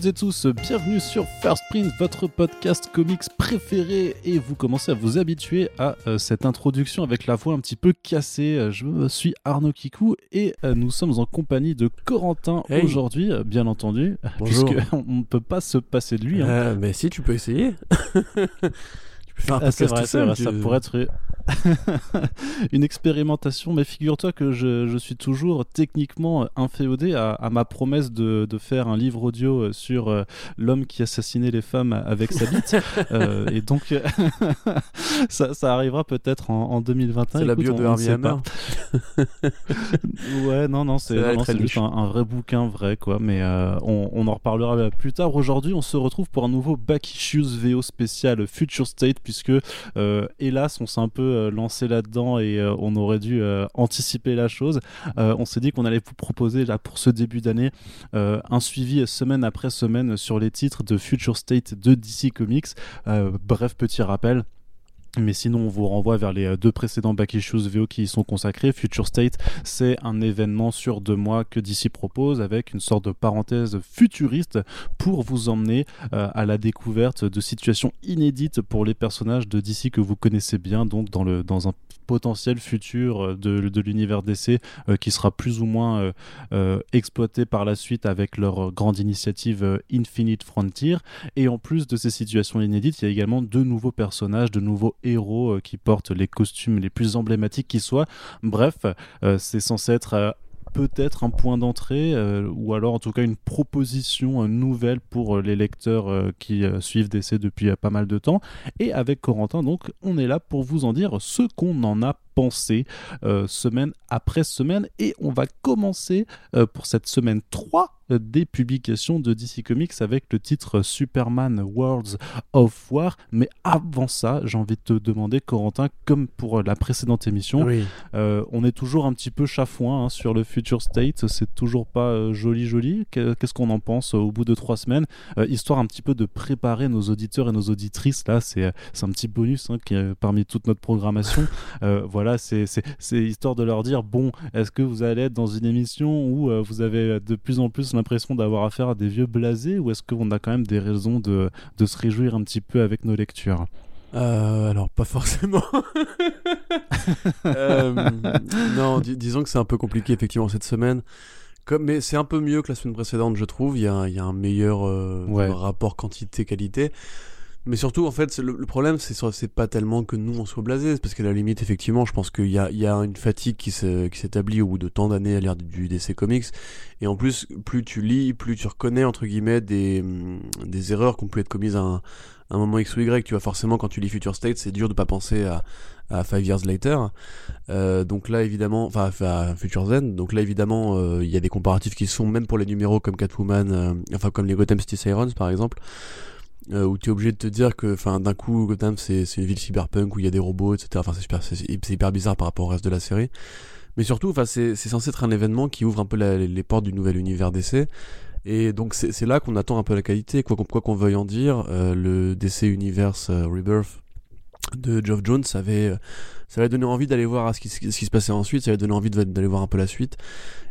Toutes et tous, bienvenue sur First Print, votre podcast comics préféré et vous commencez à vous habituer à euh, cette introduction avec la voix un petit peu cassée. Euh, je suis Arnaud Kikou et euh, nous sommes en compagnie de Corentin Hey. aujourd'hui, bien entendu, Bonjour. puisqu'on ne peut pas se passer de lui. hein. Euh, mais si, tu peux essayer. tu peux faire un Ah, podcast vrai, tout seul, vrai, tu- ça pourrait être une expérimentation, mais figure-toi que je, je suis toujours techniquement inféodé à, à ma promesse de, de faire un livre audio euh, sur euh, l'homme qui assassinait les femmes avec sa bite. Euh, et donc, euh, ça, ça arrivera peut-être en, en 2021. C'est la bio on- de Harvey Hammer. Ouais, non, non, c'est juste un, un vrai bouquin vrai, quoi. Mais euh, on, on en reparlera plus tard. Aujourd'hui, on se retrouve pour un nouveau Back Issues VO spécial Future State, puisque euh, hélas, on s'est un peu euh, lancé là-dedans et euh, on aurait dû euh, anticiper la chose. On s'est dit qu'on allait vous proposer là pour ce début d'année un suivi semaine après semaine sur les titres de Future State de DC Comics. Bref, petit rappel. Mais sinon, on vous renvoie vers les euh, deux précédents Back Issues VO qui y sont consacrés. Future State, c'est un événement sur deux mois que DC propose avec une sorte de parenthèse futuriste pour vous emmener euh, à la découverte de situations inédites pour les personnages de DC que vous connaissez bien, donc dans, le, dans un potentiel futur euh, de, de l'univers DC euh, qui sera plus ou moins euh, exploité par la suite avec leur grande initiative Infinite Frontier. Et en plus de ces situations inédites, il y a également de nouveaux personnages, de nouveaux héros qui portent les costumes les plus emblématiques qui soient. Bref, c'est censé être peut-être un point d'entrée euh, ou alors en tout cas une proposition euh, nouvelle pour euh, les lecteurs qui suivent DC depuis pas mal de temps. Et avec Corentin, donc, on est là pour vous en dire ce qu'on en a pensé euh, semaine après semaine. Et on va commencer euh, pour cette semaine 3 euh, des publications de DC Comics avec le titre Superman Worlds of War. Mais avant ça, j'ai envie de te demander, Corentin, comme pour la précédente émission, Oui. euh, on est toujours un petit peu chafouin hein, sur le Future State, c'est toujours pas euh, joli joli. Qu'est- Qu'est-ce qu'on en pense euh, au bout de trois semaines? Histoire un petit peu de préparer nos auditeurs et nos auditrices, là c'est un petit bonus hein, qui est parmi toute notre programmation. Euh, voilà, c'est histoire de leur dire, bon, est-ce que vous allez être dans une émission où euh, vous avez de plus en plus l'impression d'avoir affaire à des vieux blasés ou est-ce qu'on a quand même des raisons de, de se réjouir un petit peu avec nos lectures? Euh, alors, pas forcément. Euh, non, dis- disons que c'est un peu compliqué, effectivement, cette semaine. Comme, mais c'est un peu mieux que la semaine précédente, je trouve. Il y a, il y a un meilleur euh, Ouais. rapport quantité-qualité. Mais surtout, en fait, le, problème, c'est pas tellement que nous on soit blasés, parce qu'à la limite, effectivement, je pense qu'il y a, une fatigue qui s'établit au bout de tant d'années à l'ère du, DC Comics. Et en plus, plus tu lis, plus tu reconnais, entre guillemets, des, hum, des erreurs qui ont pu être commises à un, à un moment X ou Y. Tu vois, forcément, quand tu lis Future State, c'est dur de pas penser à, à Five Years Later. Euh, donc là, évidemment, enfin, à Future Zen. Donc là, évidemment, euh, il y a des comparatifs qui sont, même pour les numéros comme Catwoman, euh, enfin, comme les Gotham City Sirens, par exemple euh, où tu es obligé de te dire que enfin d'un coup Gotham c'est une ville cyberpunk où il y a des robots etc enfin c'est super hyper bizarre par rapport au reste de la série. Mais surtout enfin c'est censé être un événement qui ouvre un peu la- les portes du nouvel univers DC et donc c'est là qu'on attend un peu la qualité. Quoi qu'on veuille en dire euh, le DC Universe euh, Rebirth de Geoff Jones avait euh, ça avait donné envie d'aller voir ce qui, se passait ensuite ça avait donné envie d'aller voir un peu la suite.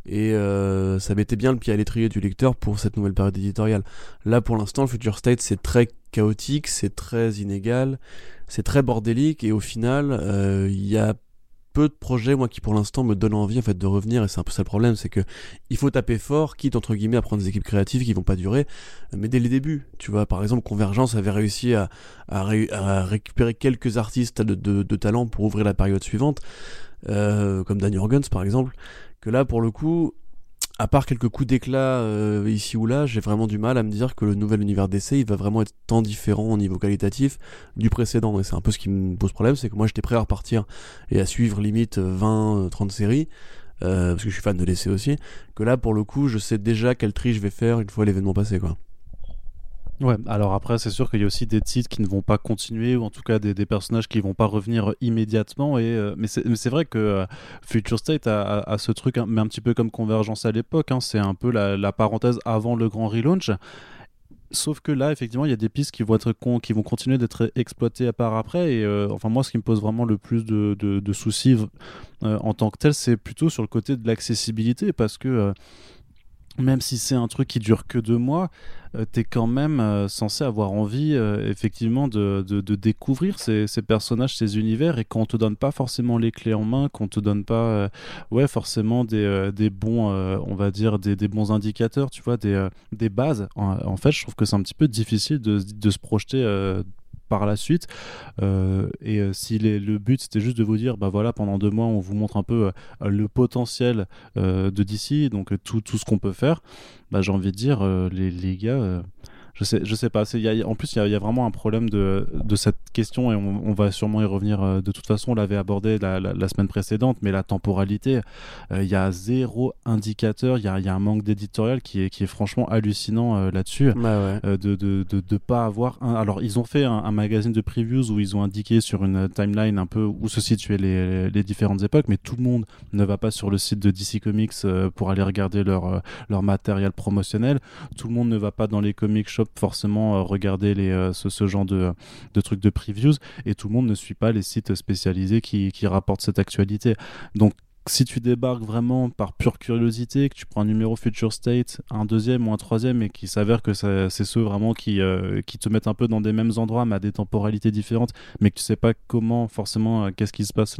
Et euh, ça mettait bien le pied à l'étrier du lecteur pour cette nouvelle période éditoriale. Là, pour l'instant, le Future State, c'est très chaotique, c'est très inégal, c'est très bordélique, et au final, euh, il y a peu de projets, moi, qui pour l'instant me donnent envie, en fait, de revenir, et c'est un peu ça le problème, c'est que il faut taper fort, quitte, entre guillemets, à prendre des équipes créatives qui vont pas durer, mais dès les débuts, tu vois, par exemple, Convergence avait réussi à, à, ré- à récupérer quelques artistes de, talent pour ouvrir la période suivante, euh, comme Danny Organs, par exemple, que là, pour le coup, à part quelques coups d'éclat euh, ici ou là, j'ai vraiment du mal à me dire que le nouvel univers d'essai, il va vraiment être tant différent au niveau qualitatif du précédent. Et c'est un peu ce qui me pose problème, c'est que moi j'étais prêt à repartir et à suivre limite 20, 30 séries, euh, parce que je suis fan de l'essai aussi, que là pour le coup, je sais déjà quel tri je vais faire une fois l'événement passé, quoi. Ouais, alors après, c'est sûr qu'il y a aussi des titres qui ne vont pas continuer, ou en tout cas des, personnages qui vont pas revenir immédiatement. Et, euh, mais c'est vrai que euh, Future State a, ce truc, mais un petit peu comme Convergence à l'époque, hein, c'est un peu la, parenthèse avant le grand relaunch. Sauf que là, effectivement, il y a des pistes qui vont, être con- qui vont continuer d'être exploitées à part après. Et euh, enfin, moi, ce qui me pose vraiment le plus de, soucis euh, en tant que tel, c'est plutôt sur le côté de l'accessibilité, parce que. euh, même si c'est un truc qui dure que deux mois, euh, tu es quand même euh, censé avoir envie euh, effectivement de, de, découvrir ces, ces, personnages, ces univers, et qu'on te donne pas forcément les clés en main, qu'on te donne pas ouais, forcément des, des bons, on va dire, des, des, bons indicateurs, tu vois, des, des bases. En, en, fait, je trouve que c'est un petit peu difficile de, de se projeter par la suite. Euh, et euh, si le but c'était juste de vous dire, bah voilà, pendant deux mois, on vous montre un peu euh, le potentiel de DC, donc tout, ce qu'on peut faire, bah j'ai envie de dire, les, les gars je sais, je sais pas. Y a, en plus, il y, y, a vraiment un problème de, de cette question et on, on, va sûrement y revenir. Euh, de toute façon, on l'avait abordé la, la, la, semaine précédente, mais la temporalité, euh, il y a zéro indicateur. Il y a, y a, un manque d'éditorial qui est, qui est franchement hallucinant euh, là-dessus. Bah ouais. de, de, de, de, pas avoir. Un... Alors, ils ont fait un, un, magazine de previews où ils ont indiqué sur une timeline un peu où se situaient les, les différentes époques, mais tout le monde ne va pas sur le site de DC Comics pour aller regarder leur, leur matériel promotionnel. Tout le monde ne va pas dans les comic shops forcément euh, regarder euh, ce, genre de, trucs de previews et tout le monde ne suit pas les sites spécialisés qui, rapportent cette actualité. Donc si tu débarques vraiment par pure curiosité, que tu prends un numéro Future State, un deuxième ou un troisième, et qui s'avère que c'est ceux vraiment qui, euh, qui te mettent un peu dans des mêmes endroits, mais à des temporalités différentes, mais que tu sais pas comment forcément, qu'est-ce qui se passe,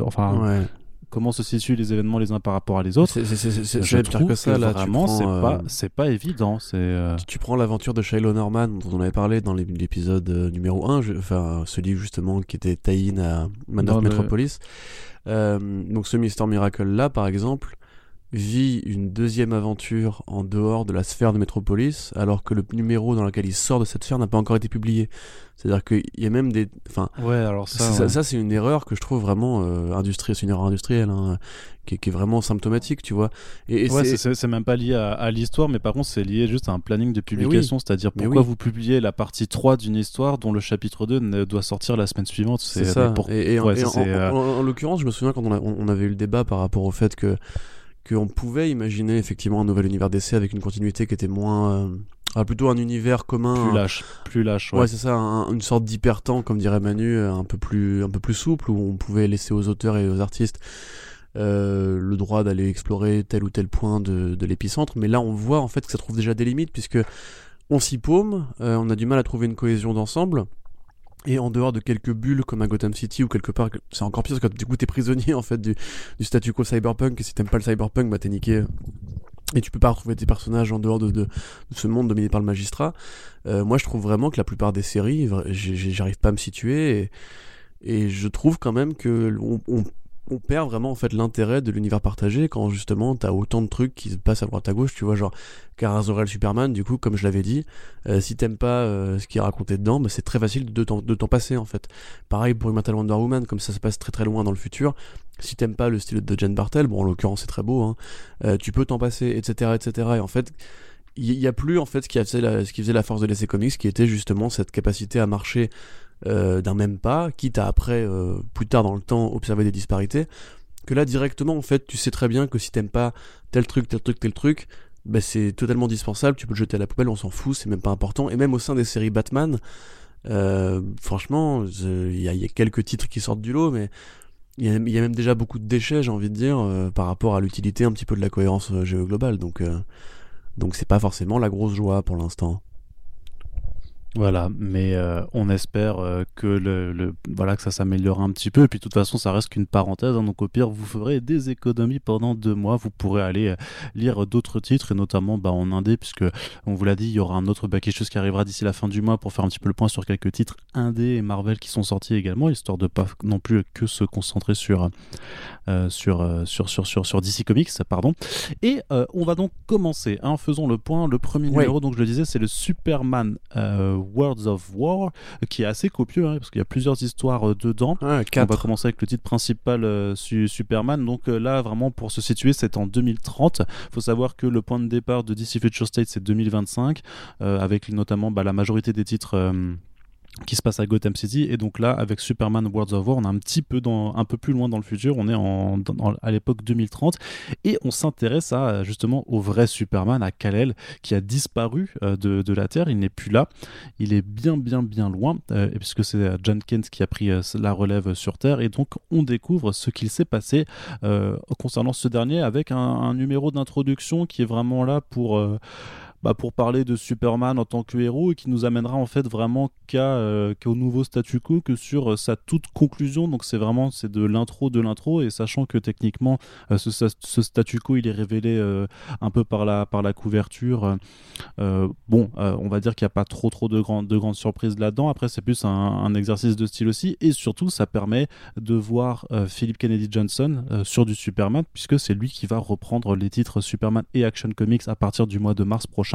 enfin, comment se situent les événements les uns par rapport à les autres. C'est trouve que ça, là, vraiment, c'est pas, euh, c'est pas évident. C'est. Euh, tu, prends l'aventure de Shiloh Norman dont on avait parlé dans l'épisode euh, numéro 1, enfin celui justement qui était tie à Man of Metropolis. donc ce Mister Miracle là, par exemple, vit une deuxième aventure en dehors de la sphère de Metropolis, alors que le numéro dans lequel il sort de cette sphère n'a pas encore été publié. C'est-à-dire qu'il y a même des. Enfin, ouais, alors ça. Ça, c'est une erreur que je trouve vraiment euh, industrielle. C'est une erreur industrielle, hein, qui, est vraiment symptomatique, tu vois. Et, ouais, c'est même pas lié à, l'histoire, mais par contre, c'est lié juste à un planning de publication. C'est-à-dire pourquoi vous publiez la partie 3 d'une histoire dont le chapitre 2 ne doit sortir la semaine suivante. C'est ça. Et, en, l'occurrence, je me souviens quand on, on avait eu le débat par rapport au fait que qu'on pouvait imaginer effectivement un nouvel univers d'essai avec une continuité qui était moins euh, ah, plutôt un univers commun. Plus lâche, plus lâche. Ouais, c'est ça, une sorte d'hypertemps, comme dirait Manu, euh, un peu plus, un peu plus souple, où on pouvait laisser aux auteurs et aux artistes euh, le droit d'aller explorer tel ou tel point de, de l'épicentre. Mais là, on voit en fait que ça trouve déjà des limites, puisque on s'y paume, euh, on a du mal à trouver une cohésion d'ensemble. Et en dehors de quelques bulles comme à Gotham City ou quelque part, c'est encore pire parce que du coup t'es prisonnier en fait du, du statu quo cyberpunk. Et si t'aimes pas le cyberpunk bah t'es niqué. Et tu peux pas retrouver tes personnages en dehors de, de, ce monde dominé par le magistrat. Euh, moi, je trouve vraiment que la plupart des séries, j'arrive pas à me situer, et, je trouve quand même que on, on perd vraiment en fait l'intérêt de l'univers partagé quand justement t'as autant de trucs qui se passent à droite à gauche, tu vois, genre Carazorel Superman, du coup, comme je l'avais dit, euh, si t'aimes pas euh, ce qui est raconté dedans, bah, c'est très facile de t'en passer en fait. Pareil pour Immortal Wonder Woman, comme ça se passe très très loin dans le futur, si t'aimes pas le style de Jen Bartel, bon en l'occurrence c'est très beau, hein, euh, tu peux t'en passer, etc., etc. Et en fait, il y, a plus en fait ce qui, faisait la, ce qui faisait la force de l'essai comics, qui était justement cette capacité à marcher euh, d'un même pas, quitte à après, euh, plus tard dans le temps, observer des disparités, que là directement en fait tu sais très bien que si t'aimes pas tel truc, tel truc, tel truc, bah, c'est totalement dispensable, tu peux le jeter à la poubelle, on s'en fout, c'est même pas important. Et même au sein des séries Batman, euh, franchement, il y, a quelques titres qui sortent du lot, mais il y, a, même déjà beaucoup de déchets, j'ai envie de dire, par rapport à l'utilité un petit peu de la cohérence géoglobale. Donc, donc c'est pas forcément la grosse joie pour l'instant. Voilà, mais euh, on espère euh, que le, voilà que ça s'améliore un petit peu. Et puis de toute façon, ça reste qu'une parenthèse. Hein. donc au pire, vous ferez des économies pendant deux mois. Vous pourrez aller euh, lire d'autres titres et notamment bah, en indé, puisque on vous l'a dit, il y aura un autre back qui arrivera d'ici la fin du mois pour faire un petit peu le point sur quelques titres indé et Marvel qui sont sortis également, histoire de pas non plus que se concentrer sur sur, sur, sur, sur, sur DC Comics, pardon. Et on va donc commencer. Hein, faisons le point. Le premier numéro, donc je le disais, c'est le Superman. Worlds of War, qui est assez copieux, hein, parce qu'il y a plusieurs histoires euh, dedans. on va commencer avec le titre principal euh, Superman. Donc euh, là, vraiment, pour se situer, c'est en 2030. Il faut savoir que le point de départ de DC Future State, c'est 2025, avec notamment bah, la majorité des titres qui se passe à Gotham City. Et donc là avec Superman Worlds of War on est un petit peu dans un peu plus loin dans le futur. On est en, à l'époque 2030 et on s'intéresse à justement au vrai Superman à Kal-El qui a disparu euh, de, de, la Terre. Il n'est plus là. Il est bien bien bien loin euh, puisque c'est euh, John Kent qui a pris la relève sur Terre. Et donc on découvre ce qu'il s'est passé concernant ce dernier avec un numéro d'introduction qui est vraiment là pour bah, pour parler de Superman en tant que héros et qui nous amènera en fait vraiment qu'à euh, qu'au nouveau statu quo que sur euh, sa toute conclusion. Donc c'est vraiment c'est de l'intro de l'intro. Et sachant que techniquement euh, ce, statu quo il est révélé un peu par la par la couverture bon on va dire qu'il n'y a pas trop trop de, grandes de grandes surprises là-dedans. Après c'est plus un, un, exercice de style aussi. Et surtout ça permet de voir Philip Kennedy Johnson sur du Superman puisque c'est lui qui va reprendre les titres Superman et Action Comics à partir du mois de mars prochain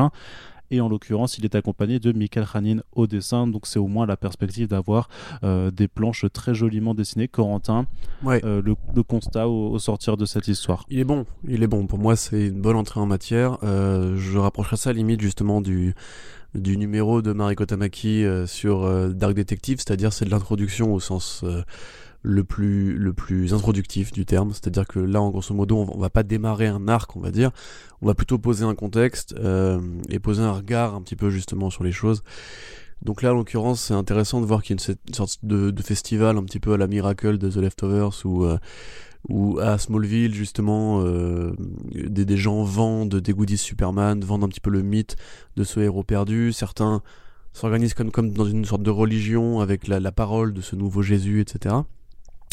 et en l'occurrence, il est accompagné de Michael Hanin au dessin, donc c'est au moins la perspective d'avoir euh, des planches très joliment dessinées. Corentin, euh, le, constat au, sortir de cette histoire? Il est bon, il est bon. Pour moi, c'est une bonne entrée en matière. Euh, je rapprocherai ça à limite justement du du numéro de Mariko Tamaki sur Dark Detective, c'est-à-dire c'est de l'introduction au sens le plus, le plus introductif du terme. C'est-à-dire que là, en grosso modo, on, va pas démarrer un arc, on va dire. On va plutôt poser un contexte euh, et poser un regard un petit peu justement sur les choses. Donc là, en l'occurrence, c'est intéressant de voir qu'il y a une, sorte de, festival un petit peu à la Miracle de The Leftovers ou euh, à Smallville justement euh, des, gens vendent des goodies Superman, vendent un petit peu le mythe de ce héros perdu. Certains s'organisent comme, comme dans une sorte de religion avec la parole de ce nouveau Jésus, etc.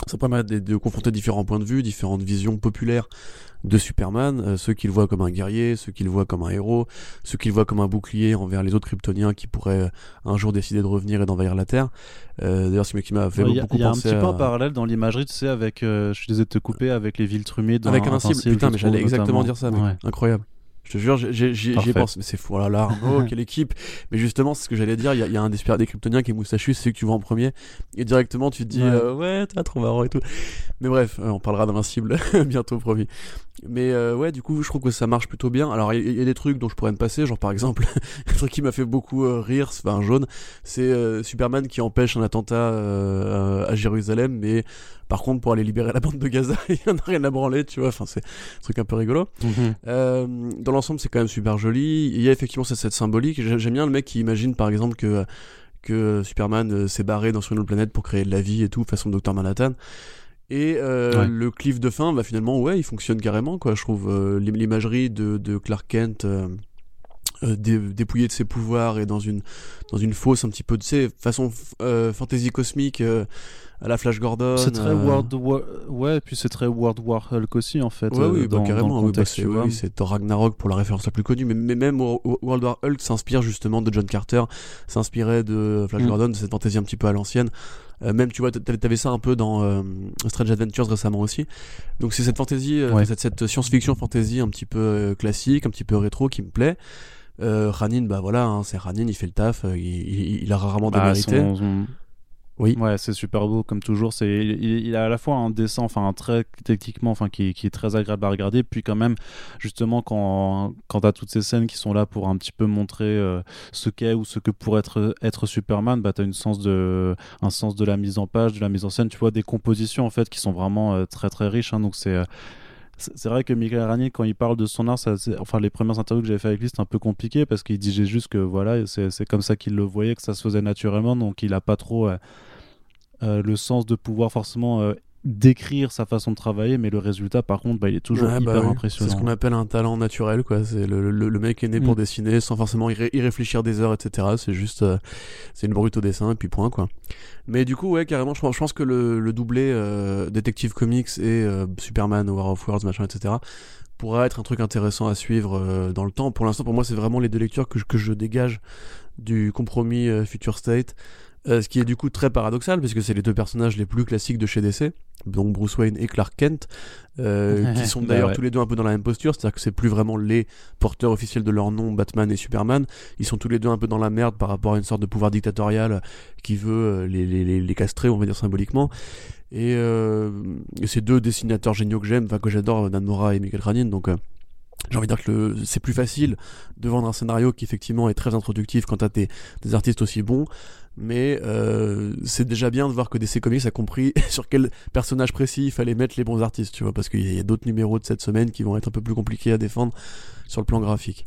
Ça permet de, confronter différents points de vue, différentes visions populaires de Superman, euh, ceux qui le voient comme un guerrier, ceux qui le voient comme un héros, ceux qui le voient comme un bouclier envers les autres Kryptoniens qui pourraient euh, un jour décider de revenir et d'envahir la Terre. Euh, D'ailleurs, c'est qui m'a fait beaucoup penser. Il y a un petit peu un parallèle dans l'imagerie, tu sais, avec, je suis désolé de te couper, avec les villes trumides. Avec un Invincible, putain, mais j'allais exactement dire ça, incroyable. Je te jure, j'ai pensé, mais c'est fou, oh là là, quelle équipe. Mais justement, c'est ce que j'allais dire, il y, a un des, des kryptoniens qui est moustachu, c'est celui que tu vois en premier, et directement tu te dis, ouais, euh, t'as trop marrant et tout. Mais bref, euh, on parlera d'invincible bientôt, promis. Mais euh, ouais, du coup, je trouve que ça marche plutôt bien. Alors, il y, a des trucs dont je pourrais me passer, genre par exemple, un truc qui m'a fait beaucoup rire, c'est un jaune, c'est Superman qui empêche un attentat à Jérusalem, mais par contre, pour aller libérer la bande de Gaza, il n'y en a rien à branler, tu vois. Enfin, c'est un truc un peu rigolo. Mhm. Euh, dans l'ensemble, c'est quand même super joli. Il y a effectivement cette, cette symbolique. J'aime bien le mec qui imagine, par exemple, que, que Superman euh, s'est barré dans une autre planète pour créer de la vie et tout, façon Docteur Manhattan. Et euh, le cliff de fin, bah, finalement, ouais, il fonctionne carrément, quoi. Je trouve l'imagerie de, de, Clark Kent. Dépouillé de ses pouvoirs et dans une dans une fosse un petit peu de sais façon fantasy cosmique à la Flash Gordon. C'est très euh, World War... Ouais, puis c'est très World War Hulk aussi, en fait. Ouais, oui, euh, bah, carrément. Bah, c'est Thor Ragnarok pour la référence la plus connue, mais, mais même World War Hulk s'inspire justement de John Carter, s'inspirait de Flash mm. Gordon, de cette fantaisie un petit peu à l'ancienne. Euh, même, tu vois, t'avais ça un peu dans Strange Adventures récemment aussi. Donc c'est cette fantaisie, cette, cette science-fiction fantasy un petit peu classique, un petit peu rétro qui me plaît. Euh, Ranin, bah voilà, hein, c'est Ranin, il fait le taf, il, il, a rarement bah, démérité. Oui. Ouais, c'est super beau comme toujours. C'est il, a à la fois un dessin, enfin un trait techniquement, enfin qui, est très agréable à regarder. Puis quand même, justement, quand quand t'as toutes ces scènes qui sont là pour un petit peu montrer euh, ce qu'est ou ce que pourrait être être Superman, bah t'as une sens de un sens de la mise en page, de la mise en scène. Tu vois des compositions en fait qui sont vraiment euh, très très riches. Hein, donc c'est euh, c'est vrai que Michael Ranier, quand il parle de son art, ça, enfin les premières interviews que j'avais fait avec lui, c'était un peu compliqué parce qu'il disait juste que voilà, c'est comme ça qu'il le voyait, que ça se faisait naturellement, donc il a pas trop euh, euh, le sens de pouvoir forcément euh, décrire sa façon de travailler, mais le résultat, par contre, bah, il est toujours hyper bah impressionnant. C'est ce qu'on appelle un talent naturel, quoi. C'est le, le, mec est né pour mm. dessiner sans forcément y, réfléchir des heures, etc. C'est juste, euh, c'est une brute au dessin et puis point, quoi. Mais du coup, ouais, carrément, je pense, je pense que le, le doublé euh, Detective Comics et euh, Superman, War of Worlds, machin, etc. pourra être un truc intéressant à suivre dans le temps. Pour l'instant, pour moi, c'est vraiment les deux lectures que je, que je dégage du compromis Future State. Euh, ce qui est du coup très paradoxal, puisque c'est les deux personnages les plus classiques de chez DC, donc Bruce Wayne et Clark Kent, euh, qui sont bah d'ailleurs tous les deux un peu dans la même posture, c'est-à-dire que c'est plus vraiment les porteurs officiels de leur nom, Batman et Superman, ils sont tous les deux un peu dans la merde par rapport à une sorte de pouvoir dictatorial qui veut euh, les, les, les, castrer, on va dire symboliquement. Et, euh, et ces deux dessinateurs géniaux que j'aime, enfin que j'adore, Dan Mora et Michael Cranin, donc j'ai envie de dire que c'est plus facile de vendre un scénario qui effectivement est très introductif quand t'as des, des artistes aussi bons mais euh, c'est déjà bien de voir que DC Comics a compris sur quel personnage précis il fallait mettre les bons artistes, tu vois, parce qu'il y a, d'autres numéros de cette semaine qui vont être un peu plus compliqués à défendre sur le plan graphique.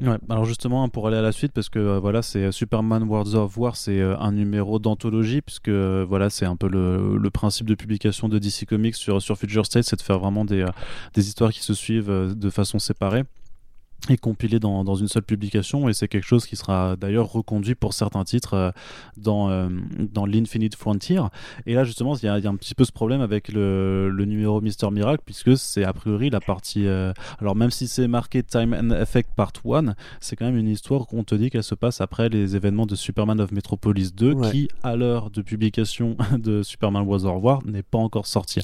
Ouais, alors justement pour aller à la suite parce que euh, voilà c'est Superman Worlds of War c'est euh, un numéro d'anthologie puisque voilà c'est un peu le, principe de publication de DC Comics sur Future State c'est de faire vraiment des histoires qui se suivent de façon séparée et compilé dans, dans, une seule publication et c'est quelque chose qui sera d'ailleurs reconduit pour certains titres euh, dans, euh, dans l'Infinite Frontier. Et là justement il y, y, a un petit peu ce problème avec le, le numéro Mister Miracle puisque c'est a priori la partie euh, alors même si c'est marqué Time and Effect Part 1 c'est quand même une histoire qu'on te dit qu'elle se passe après les événements de Superman of Metropolis 2 qui à l'heure de publication de Superman Was War n'est pas encore sorti.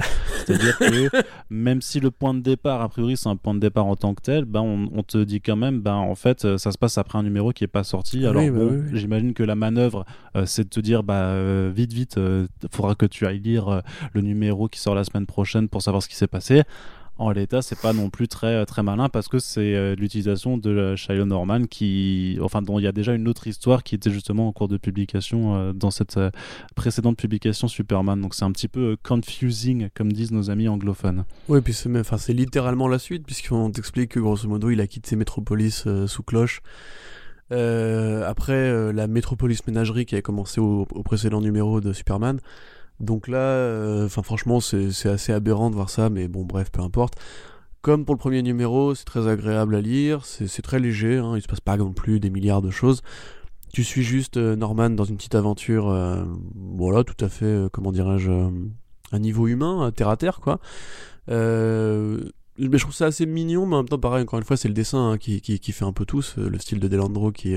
C'est à dire que même si le point de départ a priori c'est un point de départ en tant que tel ben on, on te dit quand même, ben, en fait, euh, ça se passe après un numéro qui est pas sorti. Alors, bah j'imagine que la manœuvre, euh, c'est de te dire, bah, euh, vite, vite, il faudra que tu ailles lire le numéro qui sort la semaine prochaine pour savoir ce qui s'est passé en l'état, c'est pas non plus très très malin parce que c'est l'utilisation de Shiloh Norman qui, enfin, dont il y a déjà une autre histoire qui était justement en cours de publication dans cette précédente publication Superman. Donc c'est un petit peu confusing, comme disent nos amis anglophones. Oui, puis c'est, enfin, c'est littéralement la suite puisqu'on t'explique que grosso modo, il a quitté Metropolis sous cloche. après la Metropolis Ménagerie qui a commencé au précédent numéro de Superman, donc là, euh, franchement, c'est assez aberrant de voir ça, mais bon, bref, peu importe. Comme pour le premier numéro, c'est très agréable à lire, c'est très léger, hein, il se passe pas non plus des milliards de choses. Tu suis juste euh, Norman dans une petite aventure, euh, voilà, tout à fait, comment dirais-je, un niveau humain, terre à terre, quoi. mais je trouve ça assez mignon, mais en même temps, pareil, encore une fois, c'est le dessin hein, qui, qui, fait un peu tout, le style de Delandro qui,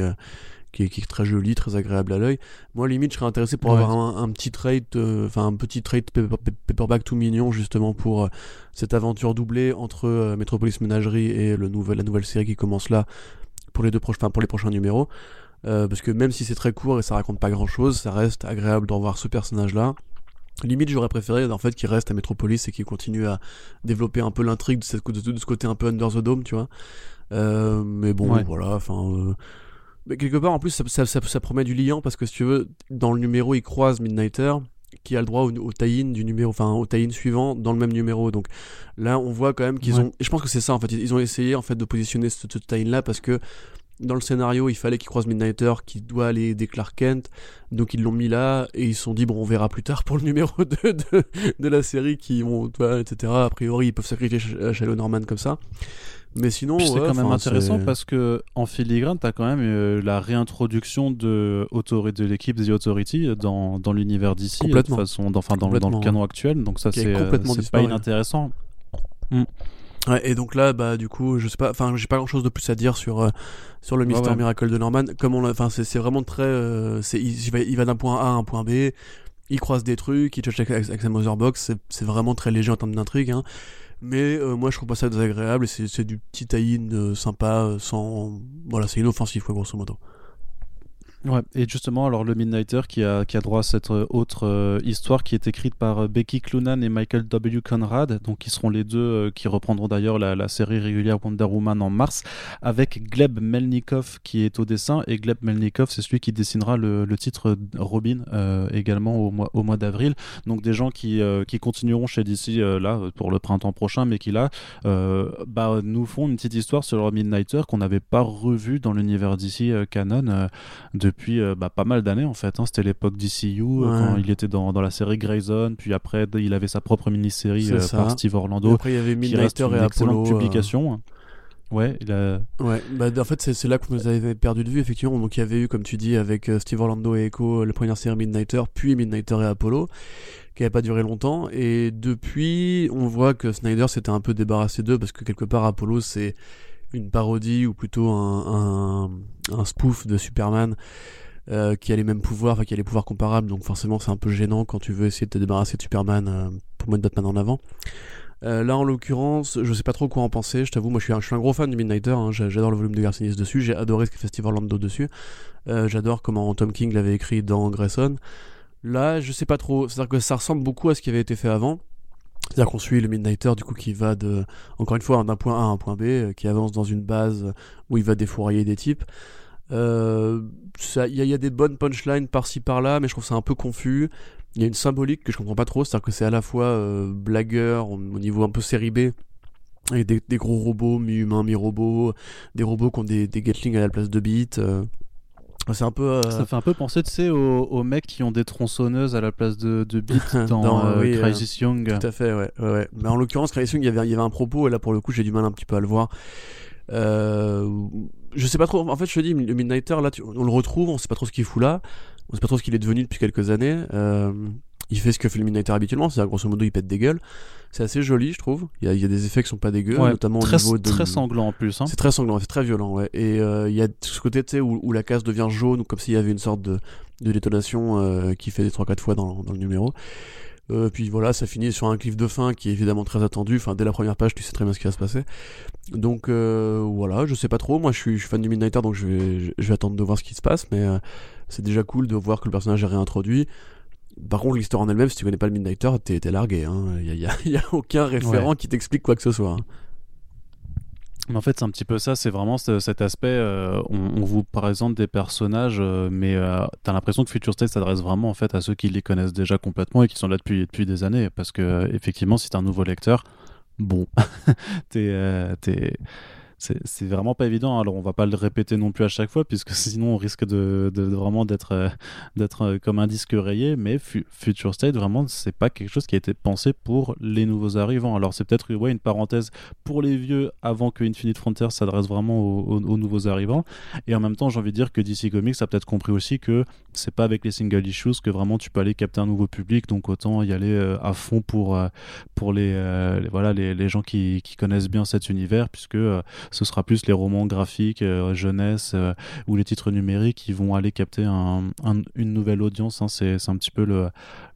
qui est, très joli, très agréable à l'œil. Moi, limite, je serais intéressé pour avoir un, petit trade, euh, enfin un petit trade paperback tout mignon justement pour euh, cette aventure doublée entre euh, Metropolis Menagerie et le nouvel, la nouvelle série qui commence là pour les deux prochains, pour les prochains numéros. parce que même si c'est très court et ça raconte pas grand chose, ça reste agréable de revoir ce personnage-là. Limite, j'aurais préféré en fait qu'il reste à Metropolis et qu'il continue à développer un peu l'intrigue de, ce côté un peu under the dome, tu vois. mais bon, voilà, enfin mais quelque part, en plus, ça, ça, promet du liant parce que si tu veux, dans le numéro, il croise Midnighter qui a le droit au, au tie du numéro, enfin au tie suivant dans le même numéro. Donc là, on voit quand même qu'ils ont. Et je pense que c'est ça en fait. Ils ont essayé en fait de positionner ce, ce tie là parce que dans le scénario, il fallait qu'il croise Midnighter qui doit aller aider Clark Kent. Donc ils l'ont mis là et ils se sont dit bon on verra plus tard pour le numéro 2 de, de la série qui vont etc. A priori ils peuvent sacrifier Shallow Norman comme ça. Mais sinon, c'est quand même intéressant parce que en filigrane, tu as quand même euh, la réintroduction de, de l'équipe The Authority dans, dans l'univers d'ici, de façon, enfin dans, dans, le canon actuel. Donc ça, c'est euh, pas inintéressant. Mm. Ouais, et donc là, bah du coup, je sais pas, enfin, j'ai pas grand chose de plus à dire sur euh, sur le Mister Miracle de Norman. Comme on, enfin, c'est vraiment très, c'est il, va, il va d'un point A à un point B. Il croise des trucs, il touche avec, avec sa Motherbox, c'est vraiment très léger en termes d'intrigue. Hein. Mais euh, moi, je trouve pas ça désagréable. C'est du petit tie euh, sympa, euh, sans. Voilà, c'est inoffensif, quoi, grosso modo. Ouais, et justement, alors le Midnighter qui a, qui a droit à cette euh, autre euh, histoire qui est écrite par euh, Becky Clunan et Michael W. Conrad, donc qui seront les deux qui reprendront d'ailleurs la, série régulière Wonder Woman en mars, avec Gleb Melnikov qui est au dessin, et Gleb Melnikov c'est celui qui dessinera le, le titre Robin également au mois, au mois d'avril. Donc des gens qui, qui continueront chez DC là pour le printemps prochain, mais qui là bah, nous font une petite histoire sur le Midnighter qu'on n'avait pas revu dans l'univers DC canon de depuis euh, bah, pas mal d'années en fait. Hein. C'était l'époque d'ECU euh, quand il était dans, dans, la série Grayson, puis après il avait sa propre mini-série euh, par Steve Orlando. après il y avait Midnighter et Apollo. publication. Ouais, il a... ouais bah, en fait c'est là que vous avez perdu de vue effectivement. Donc il y avait eu comme tu dis avec Steve Orlando et Echo la première série Midnighter, puis Midnighter et Apollo qui n'avait pas duré longtemps et depuis on voit que Snyder s'était un peu débarrassé d'eux parce que quelque part Apollo c'est une parodie ou plutôt un, spoof de Superman euh, qui a les mêmes pouvoirs, enfin qui a les pouvoirs comparables, donc forcément c'est un peu gênant quand tu veux essayer de te débarrasser de Superman euh, pour mettre Batman en avant. Euh, là en l'occurrence, je sais pas trop quoi en penser, je t'avoue, moi je suis, un, gros fan du Midnighter, hein, j'adore le volume de Garcinis dessus, j'ai adoré ce que Steve Orlando dessus, j'adore comment Tom King l'avait écrit dans Grayson. Là, je sais pas trop, c'est-à-dire que ça ressemble beaucoup à ce qui avait été fait avant, C'est-à-dire qu'on suit le Midnighter du coup qui va de, encore une fois, d'un point A à un point B, euh, qui avance dans une base où il va défourailler des types. Euh, il y, a des bonnes punchlines par-ci par-là, mais je trouve ça un peu confus. Il y a une symbolique que je comprends pas trop, c'est-à-dire que c'est à la fois euh, blagueur au, niveau un peu série B, avec des, gros robots, mi-humains, mi-robots, des robots qui ont des, des Gatling à la place de bits. C'est un peu. Euh, Ça fait un peu penser, tu sais, aux, mecs qui ont des tronçonneuses à la place de, de bits dans, euh, euh, Crisis Young. Tout à fait, ouais. ouais, Mais en l'occurrence, Crisis Young, il y, avait, il y avait un propos, et là, pour le coup, j'ai du mal un petit peu à le voir. je sais pas trop. En fait, je te dis, le Midnighter, là, on le retrouve, on sait pas trop ce qu'il fout là. On sait pas trop ce qu'il est devenu depuis quelques années. Il fait ce que fait le Midnighter habituellement, c'est-à-dire, grosso modo, il pète des gueules. C'est assez joli, je trouve. Il y, a, des effets qui sont pas dégueux, notamment très, au niveau de. Très sanglant en plus. Hein. C'est très sanglant, c'est très violent, ouais. Et euh, il y a ce côté, tu sais, où, la case devient jaune, ou comme s'il y avait une sorte de, de détonation euh, qui fait des 3-4 fois dans, dans, le numéro. Euh, puis voilà, ça finit sur un cliff de fin qui est évidemment très attendu. Enfin, dès la première page, tu sais très bien ce qui va se passer. Donc voilà, je sais pas trop. Moi, je suis, je suis fan du Midnighter, donc je vais, je vais attendre de voir ce qui se passe. Mais c'est déjà cool de voir que le personnage est réintroduit. Par contre, l'histoire en elle-même, si tu connais pas le Midnighter, t'es, largué. Il hein. y, a, aucun référent qui t'explique quoi que ce soit. Hein. Mais en fait, c'est un petit peu ça, c'est vraiment cet aspect. Euh, on, vous présente des personnages, euh, mais euh, t'as l'impression que Future State s'adresse vraiment en fait à ceux qui les connaissent déjà complètement et qui sont là depuis, depuis des années. Parce que, effectivement, si t'es un nouveau lecteur, bon, t'es c'est vraiment pas évident. Alors on va pas le répéter non plus à chaque fois, puisque sinon on risque de, vraiment d'être euh, d'être euh, comme un disque rayé. Mais Future State, vraiment, c'est pas quelque chose qui a été pensé pour les nouveaux arrivants. Alors c'est peut-être ouais, une parenthèse pour les vieux avant que Infinite Frontier s'adresse vraiment aux, nouveaux arrivants. Et en même temps, j'ai envie de dire que DC Comics a peut-être compris aussi que c'est pas avec les single issues que vraiment tu peux aller capter un nouveau public. Donc autant y aller euh, à fond pour, pour les, voilà, les, les, gens qui, connaissent bien cet univers, puisque ce sera plus les romans graphiques, euh, jeunesse euh, ou les titres numériques qui vont aller capter une nouvelle audience. Hein. C'est un petit peu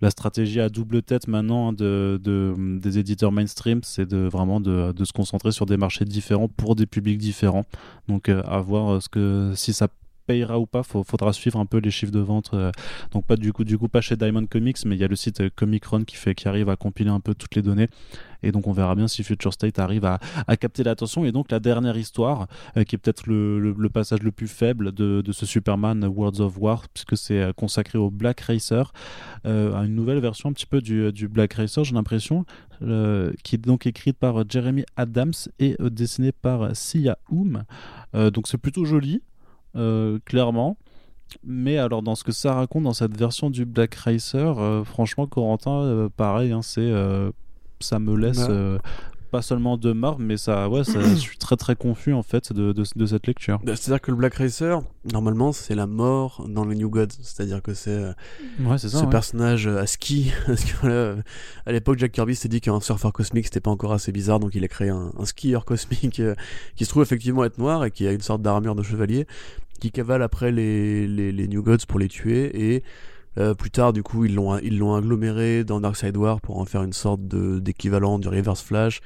la stratégie à double tête maintenant hein, de, des éditeurs mainstream, c'est de vraiment de, se concentrer sur des marchés différents pour des publics différents. Donc euh, à voir ce que si ça payera ou pas, il faudra suivre un peu les chiffres de vente. donc pas du coup, du coup pas chez Diamond Comics, mais il y a le site Comic Run qui fait qui arrive à compiler un peu toutes les données et donc on verra bien si Future State arrive à, capter l'attention. Et donc la dernière histoire, euh, qui est peut-être le, passage le plus faible de, ce Superman Worlds of War, puisque c'est euh, consacré au Black Racer, euh, à une nouvelle version un petit peu du, Black Racer, j'ai l'impression, qui est donc écrite par Jeremy Adams et dessinée par Sia Oum. donc c'est plutôt joli, clairement. Mais alors dans ce que ça raconte dans cette version du Black Racer, franchement Corentin, pareil, hein, c'est ça me laisse euh, pas seulement de marbre, mais ça, ouais, je suis très très confus en fait de, de, cette lecture. Bah, c'est-à-dire que le Black Racer, normalement, c'est la mort dans le New Gods. C'est-à-dire que c'est euh, ouais, ce personnage à ski. Parce que, voilà, à l'époque, Jack Kirby s'est dit qu'un surfeur cosmique c'était pas encore assez bizarre, donc il a créé un, skieur cosmique euh, qui se trouve effectivement être noir et qui a une sorte d'armure de chevalier qui cavale après les, les, les New Gods pour les tuer et euh, plus tard, du coup, ils l'ont ils l'ont aggloméré dans Darkseid War pour en faire une sorte de d'équivalent du Reverse Flash.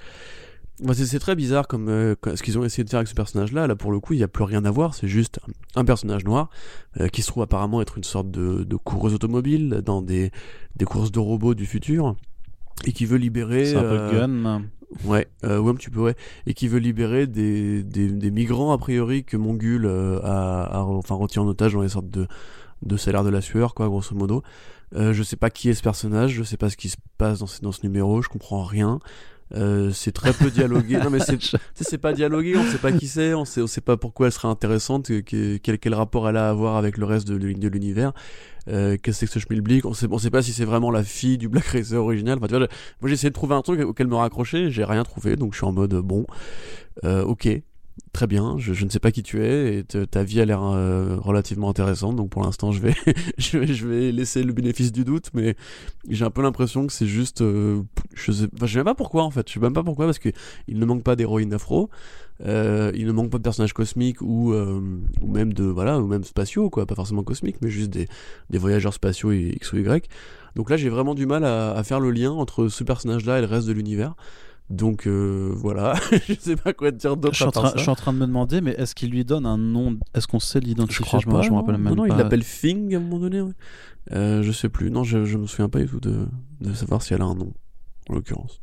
c'est très bizarre comme euh, ce qu'ils ont essayé de faire avec ce personnage-là. Là, pour le coup, il n'y a plus rien à voir. C'est juste un personnage noir euh, qui se trouve apparemment être une sorte de, de coureuse automobile dans des, des courses de robots du futur et qui veut libérer. C'est un peu gun. Ouais, euh, ouais, un petit peu, ouais. Et qui veut libérer des, des, des migrants, a priori, que Mongul a, a, enfin, retient en otage dans les sortes de, de salaire de la sueur, quoi, grosso modo. Euh, je sais pas qui est ce personnage, je sais pas ce qui se passe dans ce, dans ce numéro, je comprends rien. Euh, c'est très peu dialogué. non mais c'est pas dialogué, on sait pas qui c'est, on sait on sait pas pourquoi elle serait intéressante, quel, quel rapport elle a à voir avec le reste de, de l'univers. Euh, qu'est-ce que c'est que ce Schmilblick on sait on sait pas si c'est vraiment la fille du Black Racer original. Enfin, tu vois, moi j'ai essayé de trouver un truc auquel me raccrocher, j'ai rien trouvé, donc je suis en mode bon, euh, ok, très bien, je, ne sais pas qui tu es et ta vie a l'air euh, relativement intéressante, donc pour l'instant je vais, je vais, laisser le bénéfice du doute, mais j'ai un peu l'impression que c'est juste, euh, je sais, enfin, je sais même pas pourquoi en fait, je sais même pas pourquoi parce que il ne manque pas d'héroïne afro, euh, il ne manque pas de personnages cosmiques ou, même de voilà ou même spatiaux quoi, pas forcément cosmiques, mais juste des, voyageurs spatiaux X ou Y. Donc là j'ai vraiment du mal à, à faire le lien entre ce personnage-là et le reste de l'univers. Donc euh, voilà, je sais pas quoi te dire d'autre. Je, je, suis en train de me demander, mais est-ce qu'il lui donne un nom Est-ce qu'on sait l'identifier Je, je, me rappelle même non, non, il l'appelle Thing à un moment donné. Euh, je sais plus. Non, je, je me souviens pas du tout de, de savoir si elle a un nom, en l'occurrence.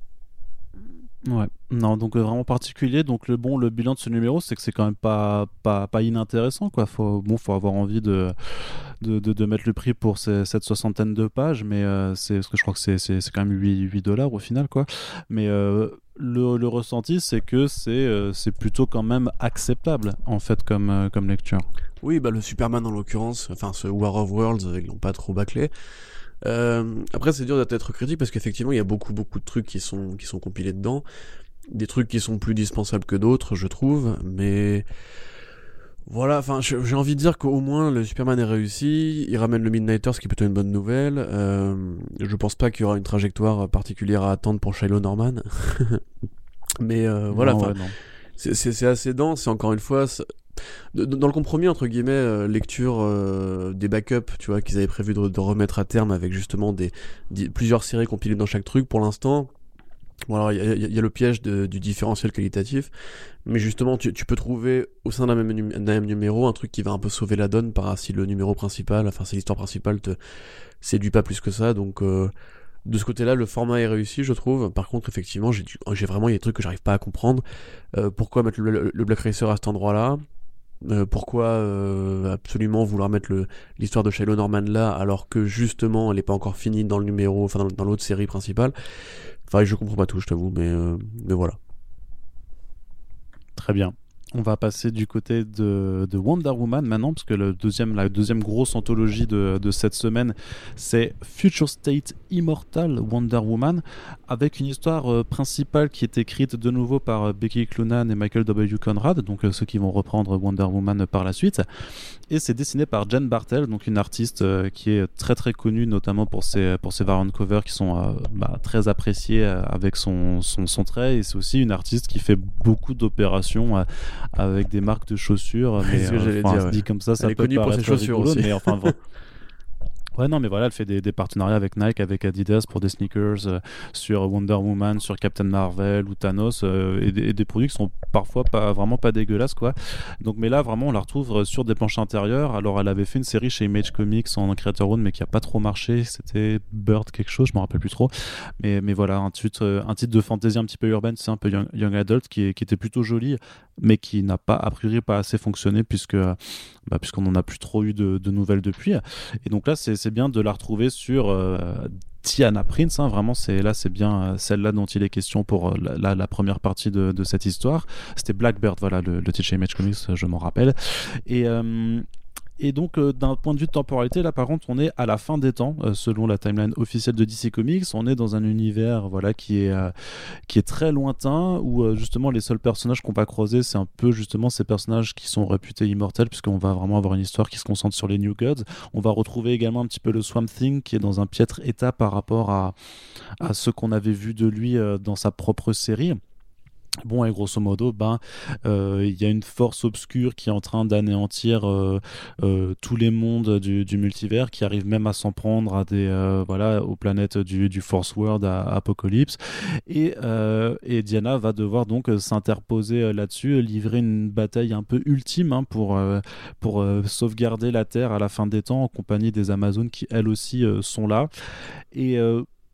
Ouais, non, donc vraiment particulier. Donc le bon, le bilan de ce numéro, c'est que c'est quand même pas, pas, pas inintéressant, quoi. Faut, bon, faut avoir envie de, de, de, mettre le prix pour cette soixantaine de pages, mais c'est parce que je crois que c'est, c'est, quand même 8, 8 dollars au final, quoi. Mais le, ressenti, c'est que c'est euh, c'est plutôt quand même acceptable en fait comme, euh, comme lecture. Oui, bah le Superman en l'occurrence, enfin ce War of Worlds, ils l'ont pas trop bâclé. Euh, après, c'est dur d'être critique parce qu'effectivement, il y a beaucoup beaucoup de trucs qui sont qui sont compilés dedans, des trucs qui sont plus dispensables que d'autres, je trouve, mais voilà, enfin, j'ai envie de dire qu'au moins le Superman est réussi, il ramène le Midnighter, ce qui est plutôt une bonne nouvelle. Euh, je pense pas qu'il y aura une trajectoire particulière à attendre pour Shiloh Norman. Mais euh, voilà, c'est assez dense, et encore une fois, dans le compromis entre guillemets euh, lecture euh, des backups tu vois qu'ils avaient prévu de, remettre à terme avec justement des plusieurs séries compilées dans chaque truc pour l'instant Bon, il y, a le piège du différentiel qualitatif, mais justement, tu, peux trouver au sein d'un même, numéro un truc qui va un peu sauver la donne par si le numéro principal, enfin, si l'histoire principale te séduit pas plus que ça. Donc, euh, de ce côté-là, le format est réussi, je trouve. Par contre, effectivement, j'ai vraiment des trucs que j'arrive pas à comprendre. Pourquoi mettre le, Black Racer à cet endroit-là? Euh, pourquoi absolument vouloir mettre l'histoire de Shiloh Norman là alors que justement elle n'est pas encore finie dans le numéro, enfin dans l'autre série principale? Enfin, je comprends pas tout, je t'avoue, mais, euh, mais voilà. Très bien. On va passer du côté de, Wonder Woman maintenant, parce que la deuxième grosse anthologie de, cette semaine, c'est Future State Immortal Wonder Woman, avec une histoire euh, principale qui est écrite de nouveau par euh, Becky Clunan et Michael W. Conrad, donc euh, ceux qui vont reprendre Wonder Woman par la suite. Et c'est dessiné par Jen Bartel, donc une artiste qui est très très connue, notamment pour ses, pour ses variant covers qui sont bah, très appréciés avec son, son, son trait. Et c'est aussi une artiste qui fait beaucoup d'opérations avec des marques de chaussures. Mais euh, dire, dit comme ça, ça Elle peut est connue pour ses chaussures aussi. Mais enfin, Ouais, non, mais voilà, elle fait des, partenariats avec Nike, avec Adidas pour des sneakers euh, sur Wonder Woman, sur Captain Marvel ou Thanos, euh, et, des, produits qui sont parfois pas vraiment pas dégueulasses, quoi. Donc, mais là, vraiment, on la retrouve euh, sur des planches intérieures. Alors, elle avait fait une série chez Image Comics en Creator Own, mais qui a pas trop marché. C'était Bird quelque chose, je me rappelle plus trop. Mais, mais voilà, un titre, un titre de fantasy un petit peu urbaine, c'est un peu young, adult, qui, était plutôt joli, mais qui n'a pas, a priori, pas assez fonctionné puisque, bah, puisqu'on n'en a plus trop eu de, de nouvelles depuis. Et donc là, c'est c'est bien de la retrouver sur euh, Tiana Prince, hein, vraiment, c'est là, c'est bien euh, celle-là dont il est question pour euh, la, première partie de, cette histoire. C'était Blackbird, voilà, le, le titre chez Image Comics, je m'en rappelle. Et, et donc, euh, d'un point de vue de temporalité, là, par contre, on est à la fin des temps, euh, selon la timeline officielle de DC Comics. On est dans un univers, voilà, qui est euh, qui est très lointain, où justement les seuls personnages qu'on va croiser, c'est un peu justement ces personnages qui sont réputés immortels, puisqu'on va vraiment avoir une histoire qui se concentre sur les New Gods. On va retrouver également un petit peu le Swamp Thing, qui est dans un piètre état par rapport à à ce qu'on avait vu de lui dans sa propre série. Bon, et grosso modo, ben, euh, il y a une force obscure qui est en train d'anéantir euh, euh, tous les mondes du, multivers, qui arrive même à s'en prendre à des, voilà, aux planètes du, Force World à, Apocalypse. Et, et, Diana va devoir donc s'interposer là-dessus, livrer une bataille un peu ultime hein, pour, pour sauvegarder la Terre à la fin des temps en compagnie des Amazones qui elles aussi sont là. Et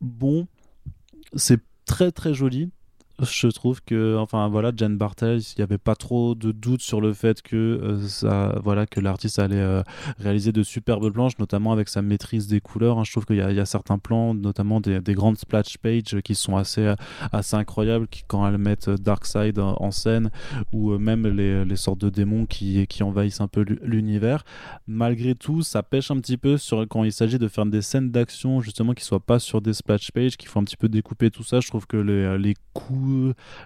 bon, c'est très très joli je trouve que enfin voilà Jen Bartel il n'y avait pas trop de doute sur le fait que euh, ça voilà que l'artiste allait euh, réaliser de superbes planches notamment avec sa maîtrise des couleurs hein. je trouve qu'il y, a certains plans notamment des, grandes splash pages qui sont assez assez incroyables qui, quand elles mettent Darkseid en, scène ou euh, même les, sortes de démons qui, qui envahissent un peu l'univers malgré tout ça pêche un petit peu sur quand il s'agit de faire des scènes d'action justement qui soient pas sur des splash pages qu'il faut un petit peu découper tout ça je trouve que les, les coups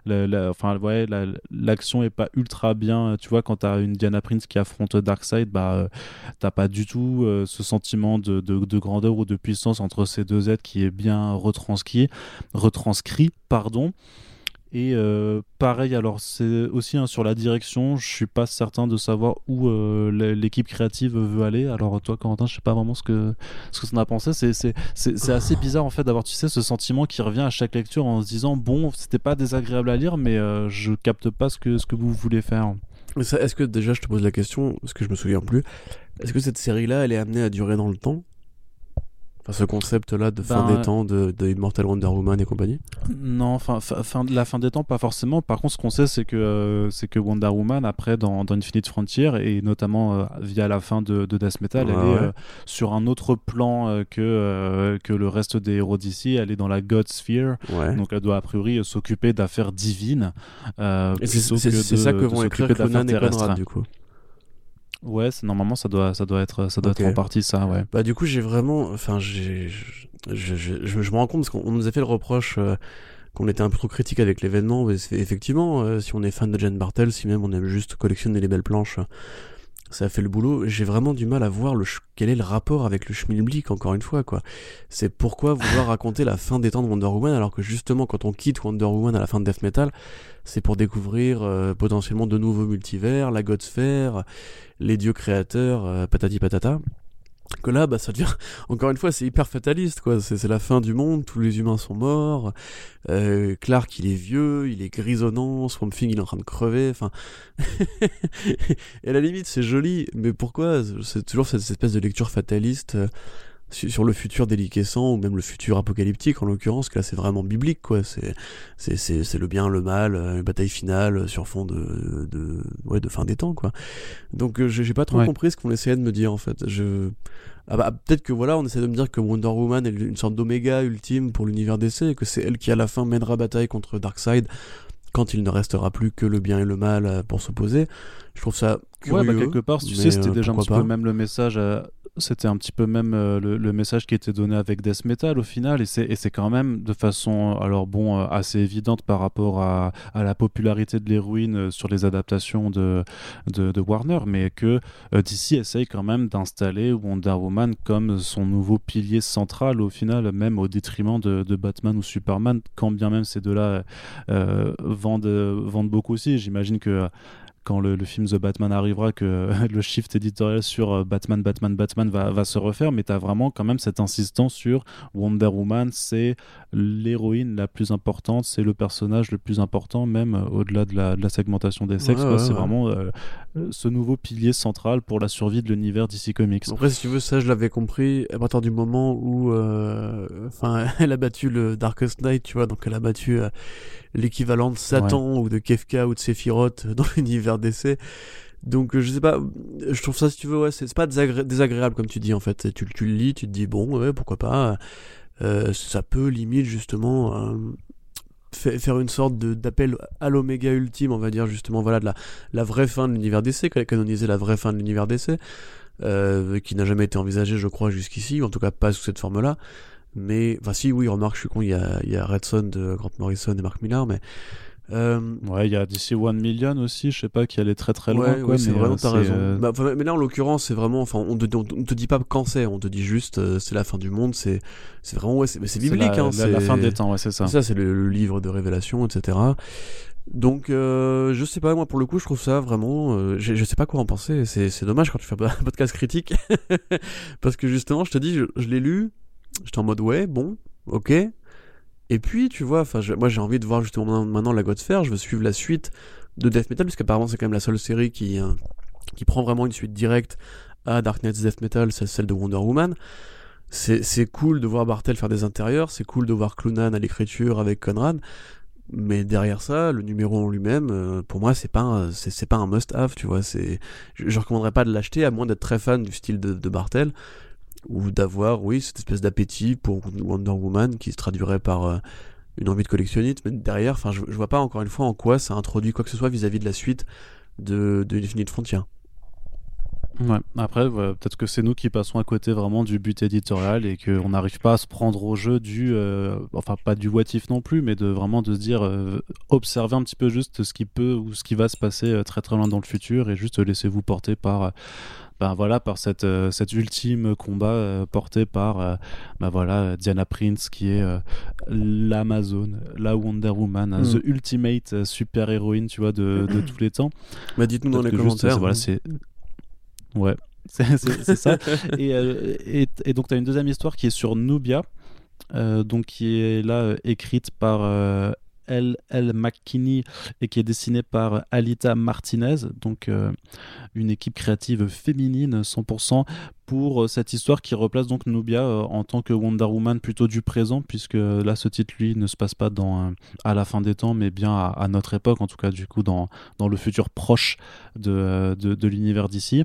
la, l'action est pas ultra bien tu vois quand t'as une Diana Prince qui affronte Darkseid bah euh, t'as pas du tout euh, ce sentiment de, de, grandeur ou de puissance entre ces deux êtres qui est bien retranscrit retranscrit pardon et euh, pareil, alors c'est aussi hein, sur la direction, je suis pas certain de savoir où euh, l'équipe créative veut aller. Alors toi, Corentin, je sais pas vraiment ce que ce que en as pensé. C'est assez bizarre en fait d'avoir tu sais ce sentiment qui revient à chaque lecture en se disant bon, c'était pas désagréable à lire, mais euh, je capte pas ce que ce que vous voulez faire. Est-ce que déjà je te pose la question, parce que je me souviens plus, est-ce que cette série-là, elle est amenée à durer dans le temps? Ce concept-là de fin Ben, des temps, de, de Immortal Wonder Woman et compagnie. Non, fin, fin, la fin des temps, pas forcément. Par contre, ce qu'on sait, c'est que, euh, c'est que Wonder Woman, après, dans, dans Infinite Frontier, et notamment euh, via la fin de, de Death Metal, elle Ouais, est euh, sur un autre plan que, que le reste des héros d'ici. Elle est dans la God Sphere. Ouais. Donc, elle doit a priori s'occuper d'affaires divines. c'est ça que vont écrire Clonan et. Conrad, du coup. Ouais, normalement, ça doit, ça doit, être, ça doit Ok. être en partie ça, ouais. Bah du coup j'ai vraiment, enfin j'ai, je, je, je, je- je me rends compte parce qu'on on nous a fait le reproche euh, qu'on était un peu trop critique avec l'événement. Effectivement, euh, si on est fan de Jane Bartel, si même on aime juste collectionner les belles planches, ça a fait le boulot. J'ai vraiment du mal à voir le quel est le rapport avec le schmilblick encore une fois quoi. C'est pourquoi vouloir raconter la fin des temps de Wonder Woman alors que justement quand on quitte Wonder Woman à la fin de Death Metal, c'est pour découvrir euh, potentiellement de nouveaux multivers, la God Sphere, les dieux créateurs, euh, patati patata. Que là, bah, ça devient, encore une fois, c'est hyper fataliste, quoi. C'est la fin du monde, tous les humains sont morts. Euh, Clark, il est vieux, il est grisonnant, Swamp Thing, il est en train de crever. Enfin, et à la limite, c'est joli, mais pourquoi? C'est toujours cette espèce de lecture fataliste euh, sur le futur déliquescent ou même le futur apocalyptique en l'occurrence, que là c'est vraiment biblique, quoi. C'est c'est c'est c'est le bien, le mal, euh, une bataille finale euh, sur fond de de ouais de fin des temps, quoi. Donc euh, j'ai pas trop Ouais. compris ce qu'on essayait de me dire en fait. Je ah bah, peut-être que voilà, on essaie de me dire que Wonder Woman est une sorte d'oméga ultime pour l'univers DC et que c'est elle qui à la fin mènera bataille contre Darkseid quand il ne restera plus que le bien et le mal pour s'opposer. Je trouve ça curieux. Ouais, bah quelque part, tu sais, c'était déjà un petit peu même le message. euh, c'était un petit peu même euh, le, message qui était donné avec Death Metal au final, et c'est quand même de façon, alors bon, euh, assez évidente par rapport à, à la popularité de l'héroïne euh, sur les adaptations de, de, Warner, mais que DC essaye quand même d'installer Wonder Woman comme son nouveau pilier central au final, même au détriment de, Batman ou Superman, quand bien même ces deux-là vendent, beaucoup aussi. J'imagine que quand le, film The Batman arrivera, que le shift éditorial sur euh, Batman, Batman, Batman va, va se refaire, mais tu as vraiment quand même cette insistance sur Wonder Woman, c'est l'héroïne la plus importante, c'est le personnage le plus important, même euh, au-delà de la, de la segmentation des sexes. Ouais, quoi. ouais, c'est ouais. vraiment euh, ce nouveau pilier central pour la survie de l'univers DC Comics. Après, si tu veux, ça, je l'avais compris à partir du moment où, euh, elle a battu le Darkest Knight, tu vois, donc elle a battu euh, l'équivalent de Satan ou de Kefka ou de Sephiroth dans l'univers DC. Donc, je sais pas, je trouve ça, si tu veux, ouais, c'est c'est pas désagré- désagréable comme tu dis, en fait. Tu, tu le lis, tu te dis, bon, ouais, pourquoi pas. Euh, ça peut limite, justement, euh, fa- faire une sorte d'appel à l'oméga ultime, on va dire, justement, voilà, de la, la vraie fin de l'univers DC, canoniser la vraie fin de l'univers DC euh, qui n'a jamais été envisagé, je crois, jusqu'ici, ou en tout cas pas sous cette forme-là. Mais, enfin, si, oui, remarque, je suis con, il y a, il y a Red Son de Grant Morrison et Mark Millar, mais. Euh, Ouais, il y a DC One Million aussi, je sais pas, qui allait très très loin. ouais, quoi, oui, c'est vraiment, euh, t'as raison. euh, Bah, mais là, en l'occurrence, c'est vraiment, enfin, on te, on, on te dit pas quand c'est, on te dit juste, euh, c'est la fin du monde, c'est, c'est vraiment, ouais, c'est mais c'est c'est biblique, la, hein, la- la fin des temps, ouais, c'est ça. Ça, c'est le, le livre de révélation, etc. Donc, euh, je sais pas, moi, pour le coup, je trouve ça vraiment. euh, je, je sais pas quoi en penser. C'est c'est dommage quand tu fais un podcast critique. Parce que justement, je te dis, je, je l'ai lu, j'étais en mode, ouais, bon, ok. Et puis, tu vois, moi, j'ai envie de voir justement maintenant, la Sphere. Je veux suivre la suite de Death Metal, puisqu'apparemment, c'est quand même la seule série qui, euh, qui prend vraiment une suite directe à Dark Knight's Death Metal, c'est celle de Wonder Woman. C'est cool de voir Bartel faire des intérieurs, c'est cool de voir Clunan à l'écriture avec Conrad, mais derrière ça, le numéro en lui-même, euh, pour moi, c'est pas pas un must-have, tu vois. Je, je recommanderais pas de l'acheter à moins d'être très fan du style de, de Bartel ou d'avoir, oui, cette espèce d'appétit pour Wonder Woman qui se traduirait par euh, une envie de collectionnisme. Mais derrière, enfin, je, je vois pas encore une fois en quoi ça introduit quoi que ce soit vis-à-vis de la suite de, de Infinite Frontier. Ouais. Après, peut-être que c'est nous qui passons à côté vraiment du but éditorial et qu'on n'arrive pas à se prendre au jeu du, euh, enfin pas du what if non plus, mais de vraiment de se dire, euh, observer un petit peu juste ce qui peut ou ce qui va se passer euh, très très loin dans le futur et juste laissez-vous porter par, ben voilà, par cette, euh, cet ultime combat euh, porté par, ben voilà, Diana Prince qui est l'Amazon, la Wonder Woman, Mm. the ultimate euh, super héroïne, tu vois, de, de tous les temps. Bah, dites-nous dans les juste, commentaires. c'est- voilà, c'est. Ouais, c'est ça. et, euh, et, et donc, tu as une deuxième histoire qui est sur Nubia, euh, donc qui est là euh, écrite par L. L. McKinney et qui est dessiné par Alita Martinez, donc une équipe créative féminine 100% pour cette histoire qui replace donc Nubia en tant que Wonder Woman plutôt du présent, puisque là ce titre lui ne se passe pas dans, à la fin des temps, mais bien à, notre époque, en tout cas du coup dans, le futur proche de l'univers d'ici.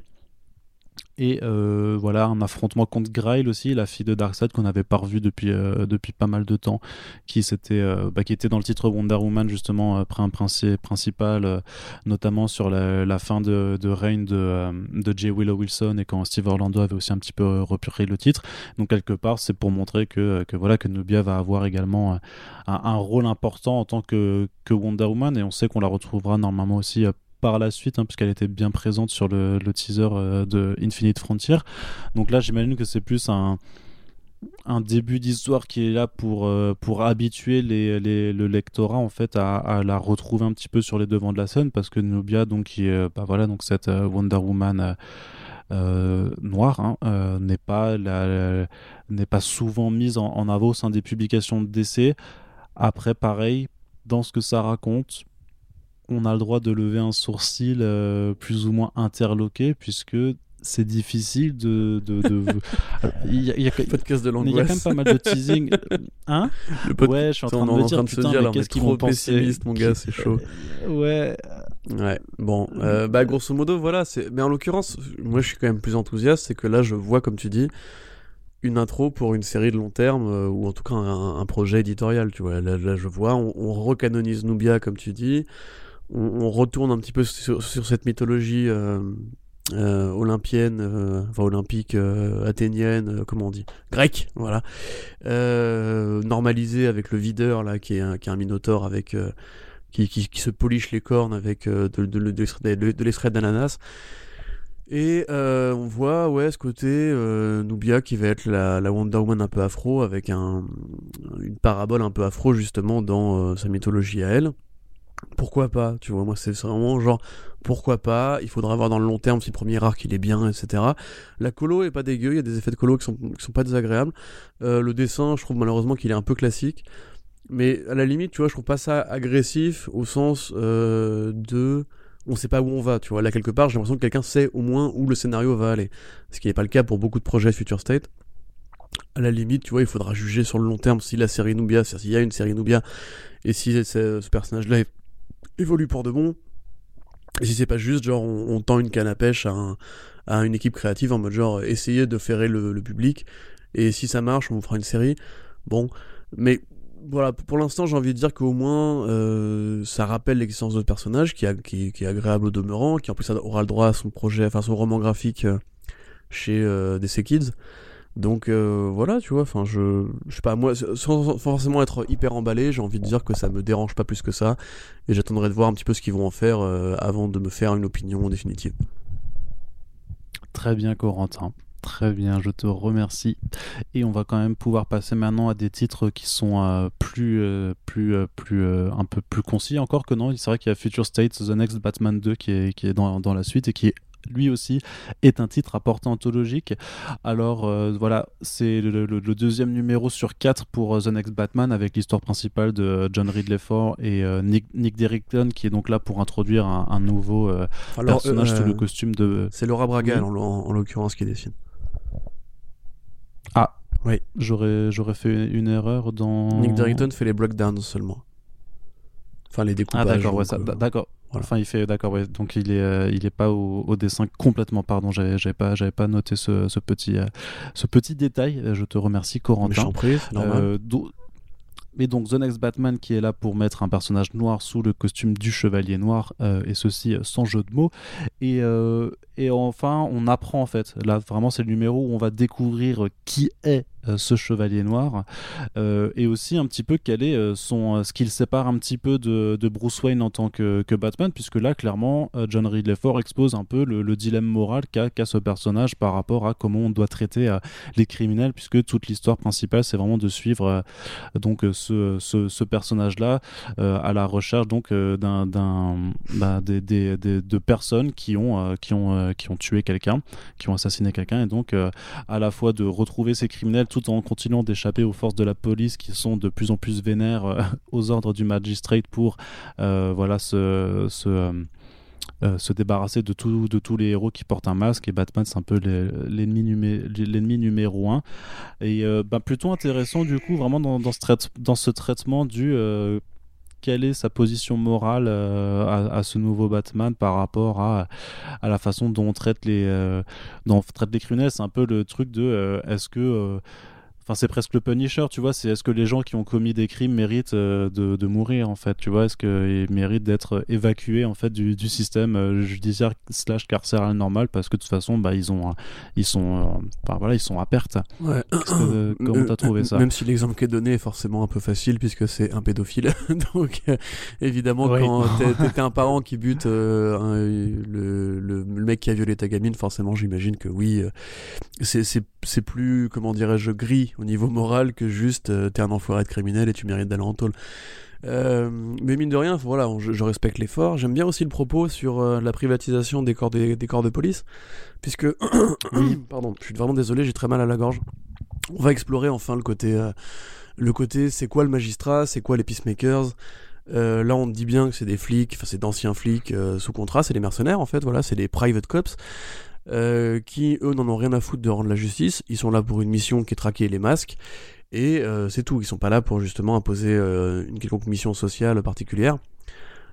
Et euh, voilà, un affrontement contre Grail aussi, la fille de Darkseid qu'on n'avait pas revue depuis, euh, depuis pas mal de temps, qui, euh, bah, qui était dans le titre Wonder Woman, justement, après un principal, notamment sur la, fin de, de règne de, de J. Willow Wilson et quand Steve Orlando avait aussi un petit peu repuré le titre. Donc, quelque part, c'est pour montrer que, que, voilà, que Nubia va avoir également un, un, rôle important en tant que, que Wonder Woman, et on sait qu'on la retrouvera normalement aussi par la suite, hein, puisqu'elle était bien présente sur le, teaser euh, de Infinite Frontier. Donc là, j'imagine que c'est plus un, un début d'histoire qui est là pour, euh, pour habituer les, le lectorat en fait à, la retrouver un petit peu sur les devants de la scène, parce que Nubia, donc, qui est, bah voilà, donc cette euh, Wonder Woman. noire hein, n'est pas n'est pas souvent mise en, en avant au sein des publications de DC. Après, pareil, dans ce que ça raconte, on a le droit de lever un sourcil euh, plus ou moins interloqué, puisque c'est difficile de. il, y a, il, y a, podcast de il y a quand même pas mal de teasing. Hein Ouais, je suis en train de me dire, putain, qu'est-ce qu'ils vont penser mon gars, c'est chaud. Ouais. Ouais, bon, euh, bah grosso modo, voilà. Mais en l'occurrence, moi je suis quand même plus enthousiaste, c'est que là je vois, comme tu dis, une intro pour une série de long terme, euh, ou en tout cas un, projet éditorial, tu vois. Là, je vois, on, on recanonise Nubia, comme tu dis on, retourne un petit peu sur, cette mythologie euh, euh, olympienne, euh, enfin olympique, athénienne, comment on dit, grecque, voilà, normalisée avec le videur là, qui est un, minotaure avec qui, se polish les cornes avec de, de, d'ananas. Et on voit ouais ce côté Nubia qui va être la, Wonder Woman un peu afro avec un, une parabole un peu afro justement dans sa mythologie à elle pourquoi pas Tu vois, moi c'est vraiment genre pourquoi pas Il faudra voir dans le long terme si le premier arc il est bien, etc. La colo est pas dégueu, il y a des effets de colo qui sont, qui sont pas désagréables. Euh, le dessin, je trouve malheureusement qu'il est un peu classique. Mais à la limite, tu vois, je trouve pas ça agressif au sens euh, de on sait pas où on va, tu vois. Là, quelque part, j'ai l'impression que quelqu'un sait au moins où le scénario va aller. Ce qui n'est pas le cas pour beaucoup de projets Future State. À la limite, tu vois, il faudra juger sur le long terme si la série Nubia, s'il y a une série Nubia, et si ce personnage-là est évolue pour de bon. Et si c'est pas juste, genre, on, tend une canne à pêche à, une équipe créative en mode genre, essayer de ferrer le, public. Et si ça marche, on vous fera une série. Bon, mais voilà, pour l'instant, j'ai envie de dire qu'au moins, euh, ça rappelle l'existence de personnage qui, est agréable au demeurant, qui en plus aura le droit à son projet, enfin son roman graphique euh, chez euh, DC Kids. Donc euh, voilà, tu vois, enfin je, je pas, moi, sans forcément être hyper emballé, j'ai envie de dire que ça me dérange pas plus que ça, et j'attendrai de voir un petit peu ce qu'ils vont en faire euh, avant de me faire une opinion définitive. Très bien, Corentin. Très bien, je te remercie. Et on va quand même pouvoir passer maintenant à des titres qui sont euh, plus, plus, plus, un peu plus concis encore que non. C'est vrai qu'il y a Future State, The Next Batman 2 qui est, qui est dans, dans la suite et qui est lui aussi est un titre à portée anthologique. Alors euh, voilà, c'est le, deuxième numéro sur quatre pour euh, The Next Batman avec l'histoire principale de John Ridley Ford et euh, Nick, Nick Derrickson qui est donc là pour introduire un, nouveau personnage sous le costume de... C'est Laura Braga en, l'occurrence qui dessine. Ah oui, j'aurais j'aurais fait une erreur dans... Nick Derrickson fait les breakdowns seulement. Enfin les découpages. Ah d'accord, ouais, d'accord. Enfin, il fait, d'accord, ouais. Donc il est, euh, il est pas au, dessin complètement. Pardon, j'avais pas, j'avais pas noté ce, ce petit, euh, ce petit détail. Je te remercie, Corentin. Mais normal. Euh, et donc The Next Batman qui est là pour mettre un personnage noir sous le costume du chevalier noir, et ceci sans jeu de mots. Et, et enfin, on apprend en fait. Là, vraiment, c'est le numéro où on va découvrir qui est euh, ce chevalier noir euh, et aussi un petit peu quel est euh, son ce qui le sépare un petit peu de, Bruce Wayne en tant que, Batman puisque là clairement John Ridley Ford expose un peu le, dilemme moral qu'a ce personnage par rapport à comment on doit traiter les criminels puisque toute l'histoire principale c'est vraiment de suivre donc ce, personnage-là à la recherche donc d'un, bah, des, des, de personnes qui ont, qui ont, qui ont tué quelqu'un, qui ont assassiné quelqu'un, et donc à la fois de retrouver ces criminels tout en continuant d'échapper aux forces de la police qui sont de plus en plus vénères aux ordres du magistrate pour voilà ce euh, se débarrasser de, tous les héros qui portent un masque et Batman c'est un peu l'ennemi numéro un. Et euh, bah, plutôt intéressant du coup vraiment dans, ce, traitement du euh, quelle est sa position morale à, ce nouveau Batman par rapport à, la façon dont on traite les, on traite les criminels. C'est un peu le truc de est-ce que Enfin, c'est presque le Punisher, tu vois. C'est est-ce que les gens qui ont commis des crimes méritent euh, de, mourir, en fait, tu vois? Est-ce qu'ils méritent d'être évacués, en fait, du, système euh, judiciaire slash carcéral normal? Parce que de toute façon, bah, ils ont, ils sont, euh, voilà, ils sont à perte. Ouais. comment t'as trouvé ça? Même si l'exemple qui est donné est forcément un peu facile puisque c'est un pédophile. Donc, évidemment, quand t'es un parent qui bute le, le, mec qui a violé ta gamine, forcément, j'imagine que oui, c'est plus, comment dirais-je, gris au niveau moral que juste euh, t'es un enfoiré de criminel et tu mérites d'aller en tôle. Euh, mais mine de rien, voilà, je, respecte l'effort. J'aime bien aussi le propos sur euh, la privatisation des corps, des, corps de police, puisque, pardon, je suis vraiment désolé, j'ai très mal à la gorge. On va explorer enfin le côté, le côté, c'est quoi le magistrat, c'est quoi les peacemakers? là, on dit bien que c'est des flics, enfin c'est d'anciens flics sous contrat, c'est des mercenaires en fait, voilà, c'est des private cops. Euh, qui eux n'en ont rien à foutre de rendre la justice. Ils sont là pour une mission qui est traquer les masques. Et euh, c'est tout. Ils sont pas là pour justement imposer euh, une quelconque mission sociale particulière.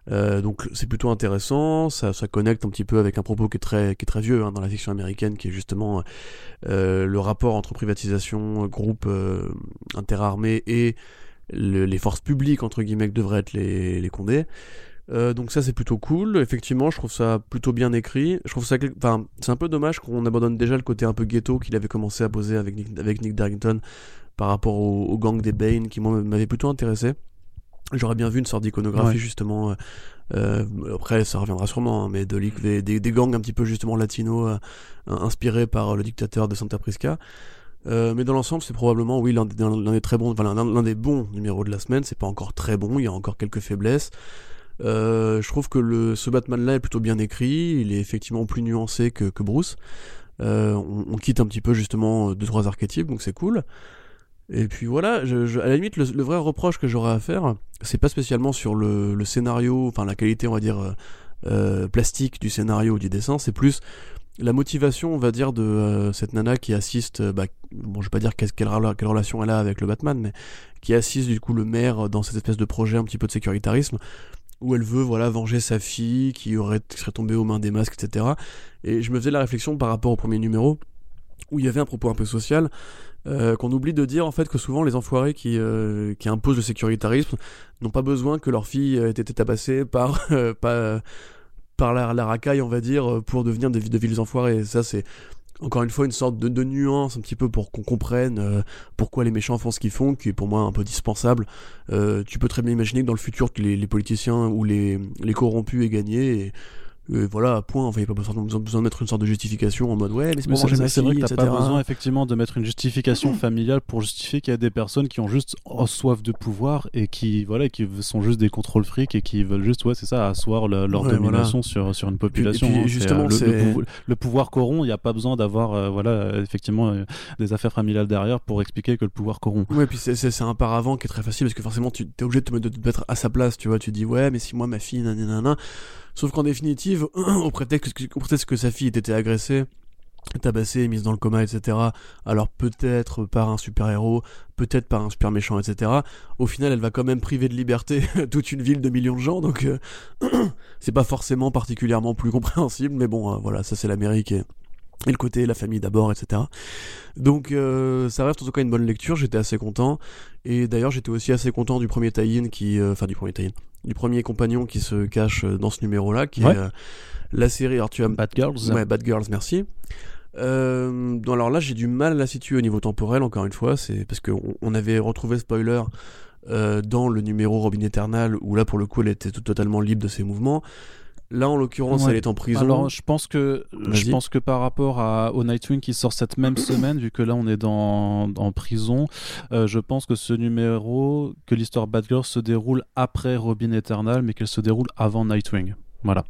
donc c'est plutôt intéressant, ça, connecte un petit peu avec un propos qui est très, qui est très vieux hein, dans la fiction américaine, qui est justement le rapport entre privatisation, groupe interarmé et les forces publiques entre guillemets que devraient être les, les condés. Euh, donc ça c'est plutôt cool. Effectivement, je trouve ça plutôt bien écrit. Je trouve ça, enfin, c'est un peu dommage qu'on abandonne déjà le côté un peu ghetto qu'il avait commencé à poser avec Nick, avec Nick Darrington par rapport au, gang des Bane qui m'avait plutôt intéressé. J'aurais bien vu une sorte d'iconographie justement. Euh, euh, après, ça reviendra sûrement, hein, mais de, des, des, gangs un petit peu justement latinos, inspirés par le dictateur de Santa Prisca. mais dans l'ensemble, c'est probablement, oui, l'un des très bons, enfin, l'un des bons numéros de la semaine. C'est pas encore très bon, il y a encore quelques faiblesses. Euh, je trouve que ce Batman-là est plutôt bien écrit, il est effectivement plus nuancé que, Bruce. Euh, on, quitte un petit peu justement deux trois archétypes, donc c'est cool. Et puis voilà, à la limite, le, vrai reproche que j'aurais à faire, c'est pas spécialement sur le, scénario, enfin la qualité, on va dire, euh, plastique du scénario ou du dessin, c'est plus la motivation, on va dire, de cette nana qui assiste, bah, bon, je vais pas dire quelle, relation elle a avec le Batman, mais qui assiste du coup le maire dans cette espèce de projet un petit peu de sécuritarisme où elle veut voilà venger sa fille qui aurait serait tombée aux mains des masques etc et je me faisais la réflexion par rapport au premier numéro où il y avait un propos un peu social euh, qu'on oublie de dire en fait que souvent les enfoirés qui, euh, qui imposent le sécuritarisme n'ont pas besoin que leur fille ait été tabassée par, euh, par, la, la, racaille on va dire pour devenir de, de villes enfoirés. Ça c'est encore une fois une sorte de, nuance un petit peu pour qu'on comprenne euh, pourquoi les méchants font ce qu'ils font, qui est pour moi un peu dispensable. Euh, tu peux très bien imaginer que dans le futur que les, politiciens ou les, les corrompus aient gagné voilà, point. Enfin, il n'y a pas besoin, besoin, de mettre une sorte de justification en mode ouais, mais c'est vrai que t'as pas besoin effectivement de mettre une justification familiale pour justifier qu'il y a des personnes qui ont juste soif de pouvoir et qui voilà, qui sont juste des contrôles fric et qui veulent juste ouais, c'est ça, asseoir leur domination sur sur une population. Hein. justement, euh, le, pouvoir corrompt. Il n'y a pas besoin d'avoir euh, voilà effectivement euh, des affaires familiales derrière pour expliquer que le pouvoir corrompt. Ouais, puis c'est un paravent qui est très facile parce que forcément tu es obligé de te, mettre à sa place, tu vois. Tu dis ouais, mais si moi ma fille nanana Sauf qu'en définitive, au prétexte, que sa fille ait été agressée, tabassée, mise dans le coma, etc. Alors peut-être par un super-héros, peut-être par un super méchant, etc. Au final, elle va quand même priver de liberté toute une ville de millions de gens, donc euh, c'est pas forcément particulièrement plus compréhensible, mais bon, euh, voilà, ça c'est l'Amérique et, le côté la famille d'abord, etc. Donc euh, ça reste en tout cas une bonne lecture, j'étais assez content, et d'ailleurs j'étais aussi assez content du premier tie qui, enfin du premier tie du premier compagnon qui se cache euh, dans ce numéro-là, qui est euh, la série. Alors tu as Bad Girls. Ouais, Bad Girls, merci. Euh, alors là, j'ai du mal à la situer au niveau temporel, encore une fois, c'est parce qu'on on avait retrouvé spoiler dans le numéro Robin Eternal, où là, pour le coup, elle était tout, totalement libre de ses mouvements. Là, en l'occurrence, Ouais. elle est en prison. Alors, je pense que je pense que par rapport à, au Nightwing qui sort cette même semaine, vu que là on est dans en prison, euh, je pense que ce numéro, que l'histoire Batgirl se déroule après Robin Eternal, mais qu'elle se déroule avant Nightwing. Voilà.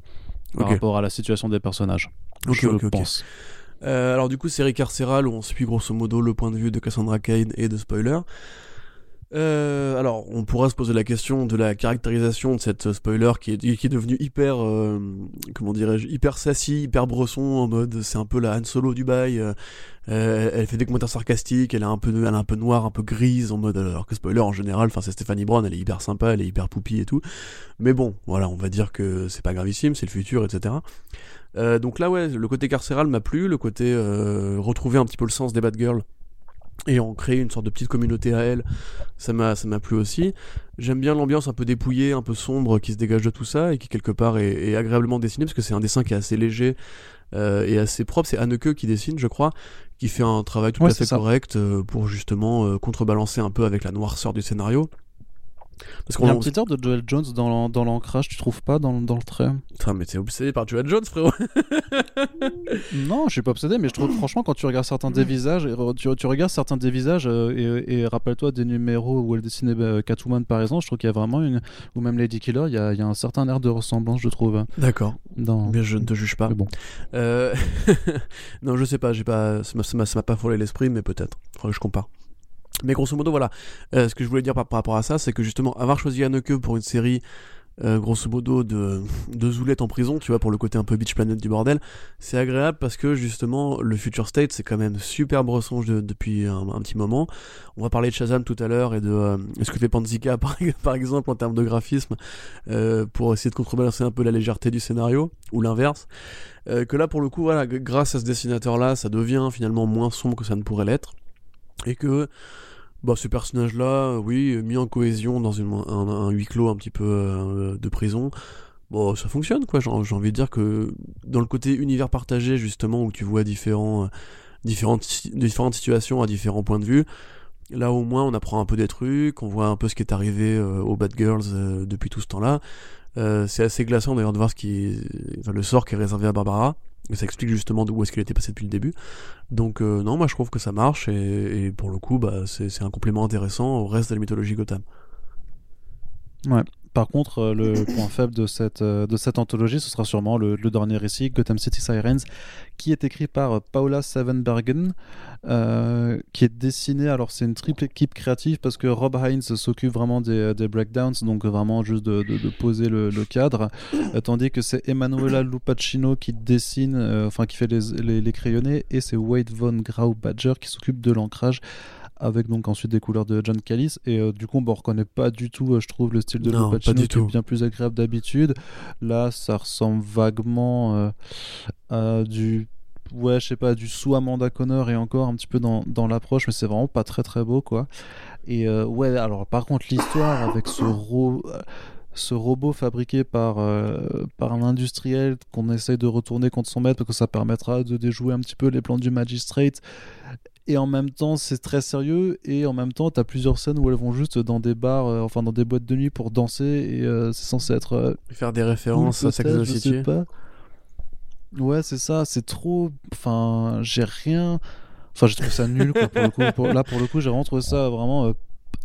Par rapport à la situation des personnages. Ok, je ok, ok. pense. Euh, alors du coup, série carcérale où on suit grosso modo le point de vue de Cassandra Cain et de Spoiler. Euh, alors, on pourra se poser la question de la caractérisation de cette spoiler qui est, devenue hyper, euh, comment dirais-je, hyper sassy, hyper bresson, en mode c'est un peu la Han Solo du bail. euh, euh, elle fait des commentaires sarcastiques, elle est un peu, elle est un peu noire, un peu grise, en mode alors que spoiler en général, enfin c'est Stéphanie Brown, elle est hyper sympa, elle est hyper poupie et tout. Mais bon, voilà, on va dire que c'est pas gravissime, c'est le futur, etc. Euh, donc là, ouais, le côté carcéral m'a plu, le côté euh, retrouver un petit peu le sens des bad girls et en créer une sorte de petite communauté à elle, ça m'a ça m'a plu aussi. J'aime bien l'ambiance un peu dépouillée, un peu sombre qui se dégage de tout ça et qui quelque part est, est agréablement dessiné parce que c'est un dessin qui est assez léger euh, et assez propre. C'est Anneke qui dessine, je crois, qui fait un travail tout Ouais, à fait ça. correct euh, pour justement euh, contrebalancer un peu avec la noirceur du scénario. Parce Il y a un qu'on petit air de Joel Jones dans l'an- dans l'ancrage, tu trouves pas dans, dans le trait Putain, mais t'es obsédé par Joel Jones, frérot. Non, je suis pas obsédé, mais je trouve franchement quand tu regardes certains des visages, tu, tu regardes certains des visages euh, et, et rappelle-toi des numéros où elle dessinait euh, Catwoman par exemple, je trouve qu'il y a vraiment une ou même Lady Killer, il y a, il y a un certain air de ressemblance, je trouve. D'accord. Dans... Mais je ne te juge pas. Mais bon. Euh, non, je sais pas, j'ai pas, ça m'a- ça pas frôlé l'esprit, mais peut-être. Faudrait que je compare. Mais grosso modo, voilà. Euh, ce que je voulais dire par, rapport à ça, c'est que justement, avoir choisi Anneke pour une série, euh, grosso modo, de, de Zoulette en prison, tu vois, pour le côté un peu Beach Planet du bordel, c'est agréable parce que justement, le Future State, c'est quand même super bresson de- depuis un, petit moment. On va parler de Shazam tout à l'heure et de euh, ce que fait Panzika, par, par exemple, en termes de graphisme, pour essayer de contrebalancer un peu la légèreté du scénario, ou l'inverse. Que là, pour le coup, voilà, grâce à ce dessinateur-là, ça devient finalement moins sombre que ça ne pourrait l'être. Et que bah, ce personnage-là, oui, mis en cohésion dans une, un, huis clos un petit peu euh, de prison, bon, ça fonctionne, quoi. J'ai envie de dire que dans le côté univers partagé, justement, où tu vois différents, euh, différentes, différentes situations à différents points de vue, là au moins on apprend un peu des trucs, on voit un peu ce qui est arrivé euh, aux Bad Girls depuis tout ce temps-là. C'est assez glaçant d'ailleurs de voir ce qui le sort qui est réservé à Barbara. Ça explique justement d'où est-ce qu'elle était passée depuis le début. Donc euh, non, moi je trouve que ça marche et, et pour le coup, bah, c'est un complément intéressant au reste de la mythologie Gotham. Par contre, euh, le point faible de cette, euh, de cette anthologie, ce sera sûrement le, le dernier récit, Gotham City Sirens, qui est écrit par euh, Paula Sevenbergen, euh, qui est dessiné. Alors, c'est une triple équipe créative parce que Rob Hines s'occupe vraiment des, des breakdowns, donc vraiment juste de, de- de poser le, le cadre, euh, tandis que c'est Emanuela Lupacino qui dessine, euh, enfin qui fait les, les, les crayonnés, et c'est Wade Von Grau-Badger qui s'occupe de l'ancrage avec donc ensuite des couleurs de John Callis. Et euh, du coup bon, on reconnaît pas du tout euh, je trouve le style de Non, qui est bien plus agréable d'habitude. Là ça ressemble vaguement euh, à du ouais je sais pas du sous Amanda Connor et encore un petit peu dans, dans l'approche mais c'est vraiment pas très très beau quoi. Et ouais alors par contre l'histoire avec ce ro- ce robot fabriqué par, euh, par un industriel qu'on essaye de retourner contre son maître parce que ça permettra de déjouer un petit peu les plans du Magistrate et en même temps c'est très sérieux. Et en même temps t'as plusieurs scènes où elles vont juste dans des bars euh, enfin dans des boîtes de nuit pour danser. Et euh, c'est censé être euh, Faire des cool, références à Sex je sais pas. Ouais c'est ça. C'est trop enfin j'ai rien enfin j'ai trouvé ça nul quoi, pour le coup. Pour- là pour le coup j'ai vraiment trouvé ça vraiment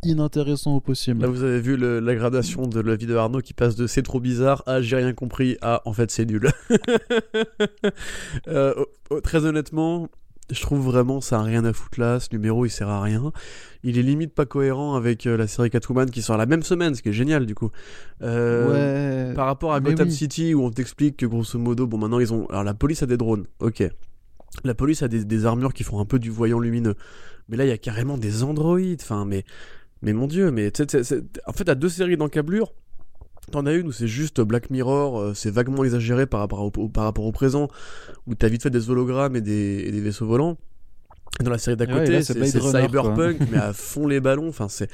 inintéressant au possible. Là, vous avez vu le- la gradation de la vie de Arnaud qui passe de c'est trop bizarre à j'ai rien compris à en fait c'est nul. Euh, oh, oh, très honnêtement, je trouve vraiment ça a rien à foutre là. Ce numéro il sert à rien. Il est limite pas cohérent avec euh, la série Catwoman qui sort la même semaine, ce qui est génial du coup. Euh, ouais Par rapport à Gotham oui. City où on t'explique que grosso modo, bon maintenant ils ont. Alors la police a des drones, ok. La police a des, des armures qui font un peu du voyant lumineux. Mais là il y a carrément des androïdes, enfin mais. Mais mon dieu, mais tu sais, c'est- c'est- en fait t'as deux séries d'encablures. T'en as une où c'est juste Black Mirror, euh, c'est vaguement exagéré par rapport au, au- par rapport au présent, où t'as vite fait des hologrammes et des, et des vaisseaux volants. Dans la série d'à côté, c'est quoi. cyberpunk, mais à fond les ballons. Enfin, c'est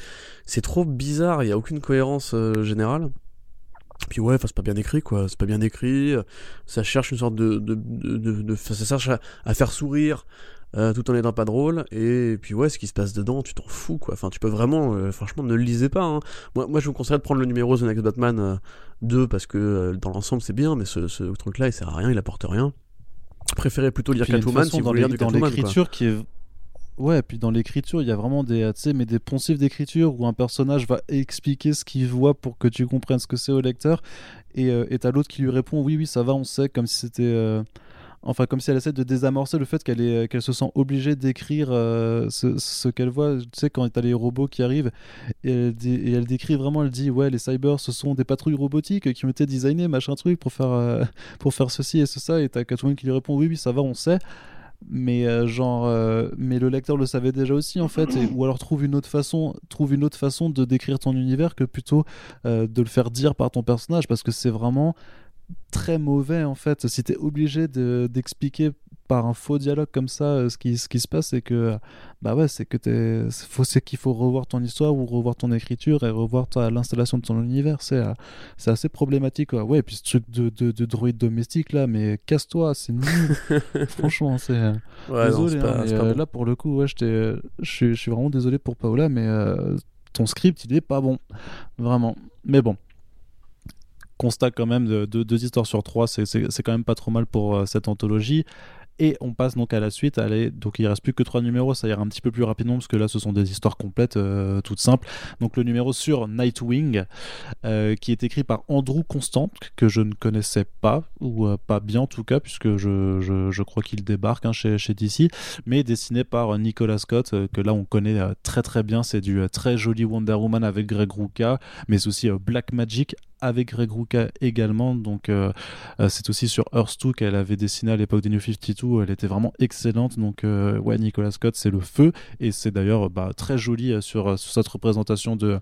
c'est trop bizarre. Il y a aucune cohérence euh, générale. Puis ouais, c'est pas bien écrit quoi, c'est pas bien écrit, ça cherche une sorte de, de, de, ça cherche à, faire sourire euh, tout en étant pas drôle, et puis ouais, ce qui se passe dedans, tu t'en fous quoi, enfin tu peux vraiment, euh, franchement ne le lisez pas, hein. moi, moi je vous conseillerais de prendre le numéro The Next Batman 2 euh, parce que dans l'ensemble c'est bien, mais ce, ce truc là il sert à rien, il apporte rien. Préférez plutôt lire Catwoman si vous voulez lire du dans l'écriture qui est Ouais, puis dans l'écriture, il y a vraiment des, mais des poncifs d'écriture où un personnage va expliquer ce qu'il voit pour que tu comprennes ce que c'est au lecteur, et euh, t'as l'autre qui lui répond oui, oui, ça va, on sait, comme si c'était. Euh, enfin, comme si elle essaie de désamorcer le fait qu'elle se sent obligée d'écrire euh, ce, qu'elle voit. Tu sais, quand t'as les robots qui arrivent, et elle, et elle, décrit vraiment, elle dit Ouais, les cyber, ce sont des patrouilles robotiques qui ont été designées, machin truc, pour faire, pour faire ceci et ça. Et t'as Catwoman qui lui répond Oui, oui, ça va, on sait mais euh, genre euh, mais le lecteur le savait déjà aussi en fait ou alors trouve une autre façon trouve une autre façon de décrire ton univers que plutôt euh, de le faire dire par ton personnage parce que c'est vraiment très mauvais en fait si tu es obligé d'expliquer par un faux dialogue comme ça, euh, ce, qui, ce qui se passe, c'est que bah ouais, c'est que t'es, faut, c'est qu'il faut revoir ton histoire ou revoir ton écriture et revoir ta, l'installation de ton univers. C'est, euh, c'est assez problématique. Quoi. Ouais, et puis ce truc de, de, de droïde domestique là, mais casse-toi, c'est nul. Franchement, c'est. Euh, désolé, hein, là pour le coup, ouais, je suis vraiment désolé pour Paola, mais ton script il est pas bon, vraiment. Mais bon constat quand même de deux histoires sur trois, c'est quand même pas trop mal pour cette anthologie. Et on passe donc à la suite. Allez, donc il reste plus que trois numéros, ça ira un petit peu plus rapidement parce que là ce sont des histoires complètes, euh, toutes simples. Donc le numéro sur Nightwing, euh, qui est écrit par Andrew Constant, que je ne connaissais pas, ou euh, pas bien en tout cas, puisque je, crois qu'il débarque hein, chez, chez DC, mais dessiné par Nicolas Scott, que là on connaît très très bien. C'est du très joli Wonder Woman avec Greg Rucka, mais aussi Black Magic avec Greg Rucka également. Donc, euh, euh, c'est aussi sur Earth 2 qu'elle avait dessiné à l'époque des New 52. Elle était vraiment excellente. Donc, euh, ouais, Nicolas Scott, c'est le feu. Et c'est d'ailleurs bah, très joli sur, cette représentation de,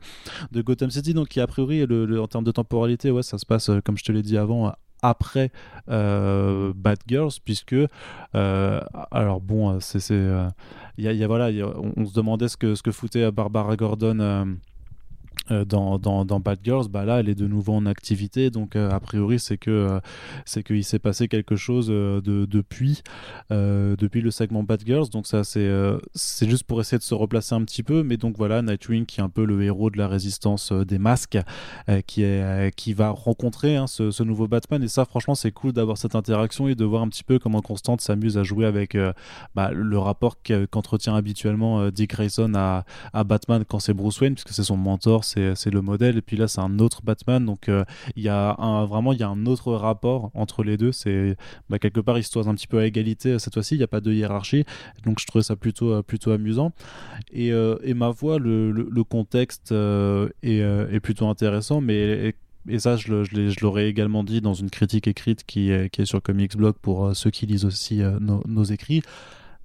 Gotham City. Donc, qui, a priori, en termes de temporalité, ouais, ça se passe, comme je te l'ai dit avant, après Bad Girls puisque alors bon il y, a, voilà on, se demandait ce que foutait Barbara Gordon euh, dans, dans, dans, Bad Girls, bah là, elle est de nouveau en activité. Donc, euh, a priori, c'est que euh, qu'il s'est passé quelque chose de, depuis, depuis le segment Bad Girls. Donc, ça, c'est c'est juste pour essayer de se replacer un petit peu. Mais donc, voilà, Nightwing, qui est un peu le héros de la résistance des masques, qui, est, qui va rencontrer hein, ce, ce, nouveau Batman. Et ça, franchement, c'est cool d'avoir cette interaction et de voir un petit peu comment Constante s'amuse à jouer avec bah, le rapport qu'entretient habituellement Dick Grayson à, à Batman quand c'est Bruce Wayne, puisque c'est son mentor c'est le modèle. Et puis là, c'est un autre Batman. Donc, euh, il y a vraiment il y a un autre rapport entre les deux. C'est bah, quelque part, ils se un petit peu à égalité euh, cette fois-ci. Il n'y a pas de hiérarchie. Donc, je trouvais ça plutôt, euh, plutôt amusant. Et, ma voix, le, contexte est, plutôt intéressant. Mais et ça, je, l'aurais également dit dans une critique écrite qui est, sur Comics Blog pour ceux qui lisent aussi nos, écrits.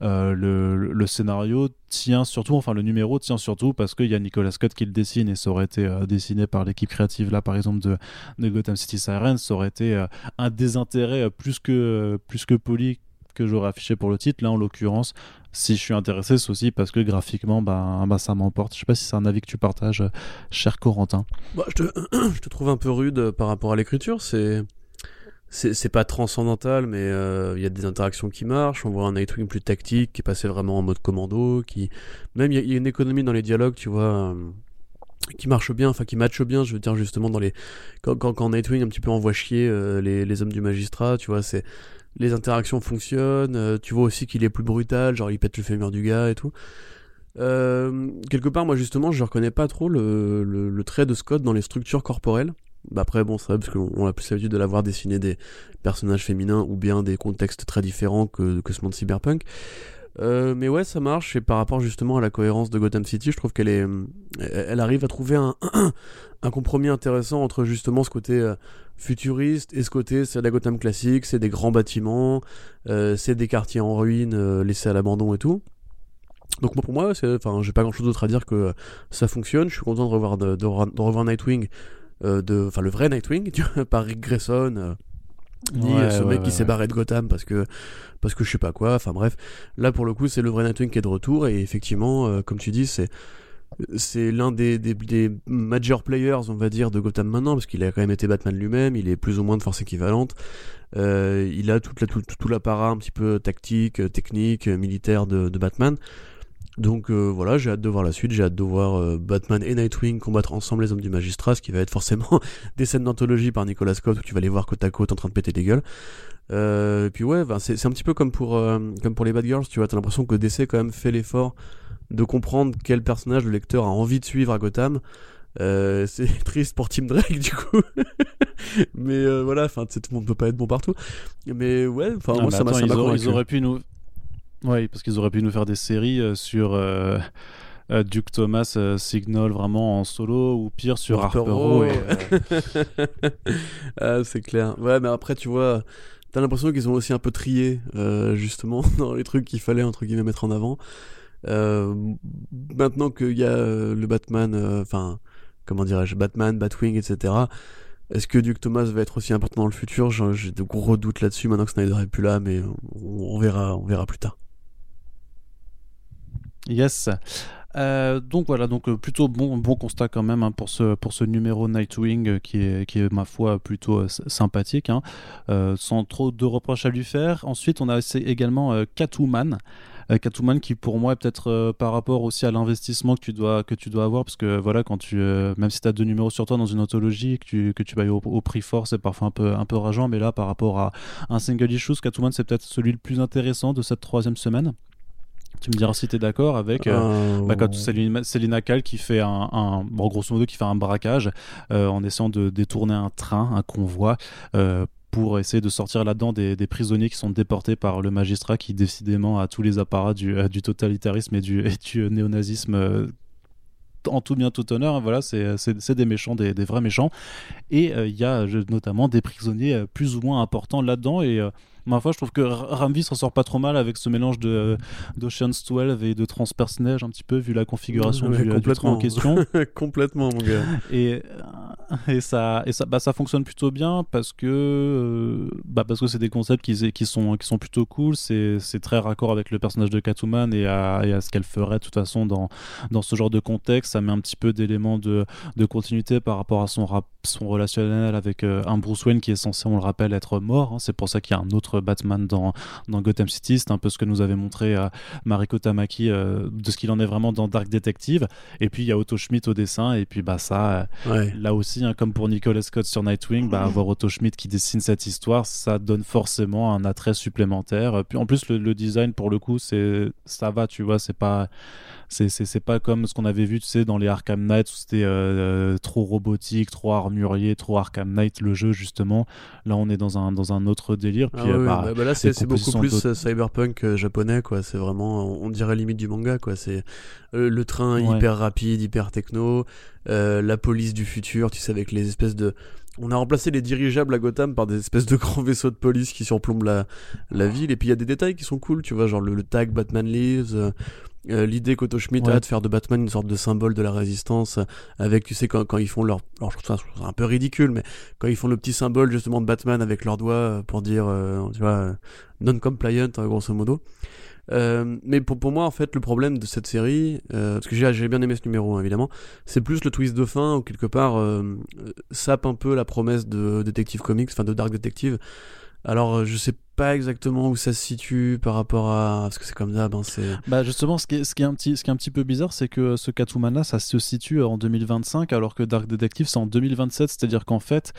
Euh, le, scénario tient surtout, enfin le numéro tient surtout parce qu'il y a Nicolas Scott qui le dessine et ça aurait été euh, dessiné par l'équipe créative là par exemple de, Gotham City Sirens, ça aurait été euh, un désintérêt plus que, plus que poli que j'aurais affiché pour le titre. Là en l'occurrence, si je suis intéressé, c'est aussi parce que graphiquement, bah, bah ça m'emporte. Je sais pas si c'est un avis que tu partages, cher Corentin. Bah, je, te, je te trouve un peu rude par rapport à l'écriture, c'est c'est pas transcendantal, mais euh, il y a des interactions qui marchent. On voit un Nightwing plus tactique, qui est passé vraiment en mode commando, qui même il y, a une économie dans les dialogues, tu vois, euh, qui marche bien, enfin qui matche bien. Je veux dire justement dans les quand, quand, Nightwing un petit peu envoie chier euh, les, les, hommes du magistrat, tu vois, c'est les interactions fonctionnent. tu vois aussi qu'il est plus brutal, genre il pète le fémur du gars et tout. quelque part, moi justement, je reconnais pas trop le, le, le trait de Scott dans les structures corporelles. Bah après, bon, c'est vrai, parce qu'on a plus l'habitude de l'avoir dessiné des personnages féminins ou bien des contextes très différents que, que ce monde cyberpunk. Euh, mais ouais, ça marche, et par rapport justement à la cohérence de Gotham City, je trouve qu'elle est, elle arrive à trouver un, un compromis intéressant entre justement ce côté euh, futuriste et ce côté c'est la Gotham classique, c'est des grands bâtiments, euh, c'est des quartiers en ruine laissés à l'abandon et tout. Donc moi, pour moi, enfin, j'ai pas grand chose d'autre à dire que ça fonctionne. Je suis content de revoir, de, revoir Nightwing de, enfin le vrai Nightwing, tu vois, par Rick Grayson, euh, ni euh, ce mec qui s'est barré de Gotham parce que parce que je sais pas quoi. Enfin bref, là pour le coup c'est le vrai Nightwing qui est de retour et effectivement, comme tu dis, c'est c'est l'un des, des, des major players, on va dire, de Gotham maintenant, parce qu'il a quand même été Batman lui-même, il est plus ou moins de force équivalente. Euh, il a toute la, tout, tout l'apparat un petit peu tactique, technique, militaire de, de Batman. Donc euh, voilà, j'ai hâte de voir la suite, j'ai hâte de voir euh, Batman et Nightwing combattre ensemble les hommes du magistrat, ce qui va être forcément des scènes d'anthologie par Nicolas Scott où tu vas les voir côte à côte en train de péter des gueules. Euh, et puis ouais, ben, c'est un petit peu comme pour, comme pour les Bad Girls, tu vois, t'as l'impression que DC quand même fait l'effort de comprendre quel personnage le lecteur a envie de suivre à Gotham. c'est triste pour Tim Drake du coup. Mais voilà enfin tout le monde peut pas être bon partout. Mais ouais enfin moi ça m'a ils auraient pu nous oui, parce qu'ils auraient pu nous faire des séries euh, sur euh, euh, Duke Thomas Signal vraiment en solo ou pire sur Harper Row. ah, c'est clair. Ouais, mais après, tu vois, t'as l'impression qu'ils ont aussi un peu trié justement dans les trucs qu'il fallait entre guillemets mettre en avant. maintenant qu'il y a le Batman, enfin, comment dirais-je, Batman, Batwing, etc. Est-ce que Duke Thomas va être aussi important dans le futur? J'ai de gros doutes là-dessus maintenant que Snyder est plus là, mais on verra, on verra plus tard. Yes. Euh, donc voilà, donc euh, plutôt bon, bon constat quand même hein, pour, ce, pour ce numéro Nightwing euh, qui, est, qui est ma foi plutôt sympathique, hein, sans trop de reproches à lui faire. Ensuite, on a également Catwoman. Catwoman qui pour moi est peut-être par rapport aussi à l'investissement que tu dois que tu dois avoir parce que voilà quand tu même si tu as deux numéros sur toi dans une anthologie que tu que tu vas au, prix fort c'est parfois un peu un peu rageant mais là par rapport à un single issue Catwoman c'est peut-être celui le plus intéressant de cette troisième semaine tu me diras si tu es d'accord avec euh, euh, bah, quand Selina, Kal qui fait un, bon, grosso modo qui fait un braquage euh, en essayant de détourner un train, un convoi pour essayer de sortir là-dedans des, prisonniers qui sont déportés par le magistrat qui décidément a tous les apparats du, du totalitarisme et du, et du néonazisme en tout bien tout honneur, voilà, c'est des méchants, des, des, vrais méchants. Et il y a notamment des prisonniers plus ou moins importants là-dedans. Et ma foi, je trouve que Ramvi s'en sort pas trop mal avec ce mélange de d'Ocean's 12 et de transpersonnage un petit peu, vu la configuration du, complètement. en question. complètement, mon gars. Et, et ça, et ça, bah, ça fonctionne plutôt bien parce que euh, bah, parce que c'est des concepts qui, qui, sont, qui sont plutôt cool. C'est très raccord avec le personnage de Catwoman et à, et à ce qu'elle ferait de toute façon dans, dans ce genre de contexte. Ça met un petit peu d'éléments de, de continuité par rapport à son, rap, son relationnel avec euh, un Bruce Wayne qui est censé, on le rappelle, être mort. Hein. C'est pour ça qu'il y a un autre Batman dans, dans Gotham City. C'est un peu ce que nous avait montré à euh, Mariko Tamaki euh, de ce qu'il en est vraiment dans Dark Detective. Et puis il y a Otto Schmidt au dessin. Et puis bah ça, euh, là aussi, hein, comme pour Nicolas Scott sur Nightwing, bah, avoir Otto Schmidt qui dessine cette histoire, ça donne forcément un attrait supplémentaire. Puis en plus, le, le design pour le coup, c'est ça va, tu vois, c'est pas c'est pas comme ce qu'on avait vu, tu sais, dans les Arkham Knight où c'était euh, trop robotique, trop armurier, trop Arkham Knight, le jeu, justement. Là, on est dans un, dans un autre délire. Puis, ah euh, bah, bah là, c'est beaucoup plus euh, cyberpunk japonais, quoi. C'est vraiment, on dirait limite du manga, quoi. C'est le train hyper rapide, hyper techno, la police du futur, tu sais, avec les espèces de on a remplacé les dirigeables à Gotham par des espèces de grands vaisseaux de police qui surplombent la, la ville. Et puis il y a des détails qui sont cool, tu vois, genre le, tag Batman Lives, euh, l'idée qu'Otto Schmidt a de faire de Batman une sorte de symbole de la résistance avec tu sais quand, quand ils font leur alors je trouve ça un peu ridicule mais quand ils font le petit symbole justement de Batman avec leurs doigts euh, pour dire euh, tu vois non compliant grosso modo. Mais pour, pour moi en fait le problème de cette série parce que j'ai bien aimé ce numéro hein, évidemment c'est plus le twist de fin ou quelque part sape un peu la promesse de Detective Comics enfin de Dark Detective alors, euh, je sais pas exactement où ça se situe par rapport à parce que c'est comme ça ben c'est bah justement ce qui est, ce qui est un petit ce qui est un petit peu bizarre c'est que ce Catwoman là ça se situe en 2025 alors que Dark Detective c'est en 2027 c'est-à-dire qu'en fait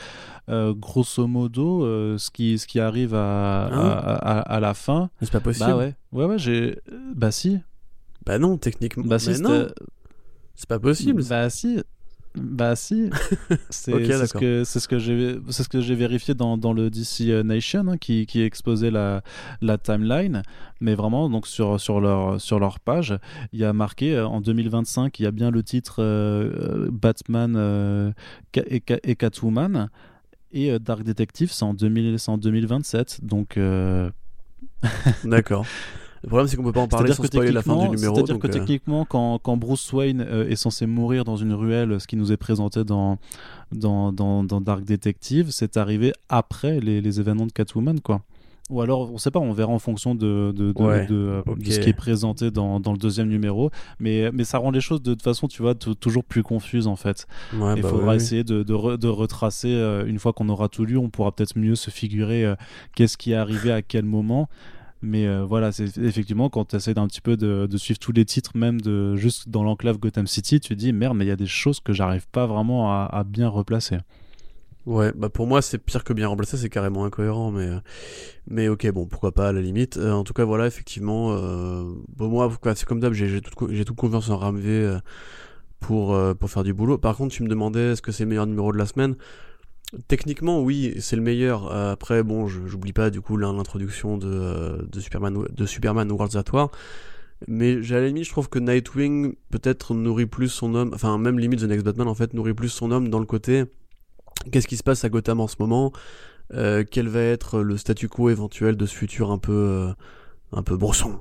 euh, grosso modo euh, ce qui ce qui arrive à, ah à, la fin c'est pas possible. bah ouais. Ouais ouais j'ai bah si. Bah non techniquement bah si c'est pas possible. Bah si bah si, c'est ce que c'est ce que j'ai c'est ce que j'ai vérifié dans, dans, le DC euh, Nation hein, qui, qui exposait la, la timeline, mais vraiment donc sur sur leur sur leur page, il y a marqué euh, en 2025, il y a bien le titre euh, Batman et, et, Catwoman. Et Dark Detective c'est en, 2000, en 2027 donc D'accord. Le problème, c'est qu'on peut pas en parler sans spoiler la fin du numéro. C'est-à-dire que euh, techniquement, quand, quand, Bruce Wayne euh, est censé mourir dans une ruelle, ce qui nous est présenté dans, dans, dans, dans Dark Detective, c'est arrivé après les, les, événements de Catwoman, quoi. Ou alors, on sait pas, on verra en fonction de, de, de, Ouais, de, de ok. ce qui est présenté dans, dans le deuxième numéro. Mais, mais ça rend les choses de toute façon, tu vois, tou- toujours plus confuses en fait. Ouais, Il bah faudra essayer de, de, re- de retracer, euh, une fois qu'on aura tout lu, on pourra peut-être mieux se figurer qu'est-ce qui est arrivé à quel moment. Mais euh, voilà, c'est effectivement quand tu essaies d'un petit peu de, suivre tous les titres, même de juste dans l'enclave Gotham City, tu te dis merde, mais il y a des choses que j'arrive pas vraiment à, bien replacer. Ouais, bah pour moi c'est pire que bien remplacé, c'est carrément incohérent, mais euh, mais ok, bon, pourquoi pas à la limite. Euh, en tout cas, voilà, effectivement, euh, moi, c'est comme d'hab, j'ai toute confiance en Ramvé pour pour faire du boulot. Par contre, tu me demandais est-ce que c'est le meilleur numéro de la semaine? Techniquement, oui, c'est le meilleur. Après, bon, j'oublie pas du coup l'in- l'introduction de, Superman de Superman World's At War. Mais à la limite, je trouve que Nightwing peut-être nourrit plus son homme, enfin même limite The Next Batman en fait nourrit plus son homme dans le côté qu'est-ce qui se passe à Gotham en ce moment, euh, quel va être le statu quo éventuel de ce futur un peu euh, un peu bronçon.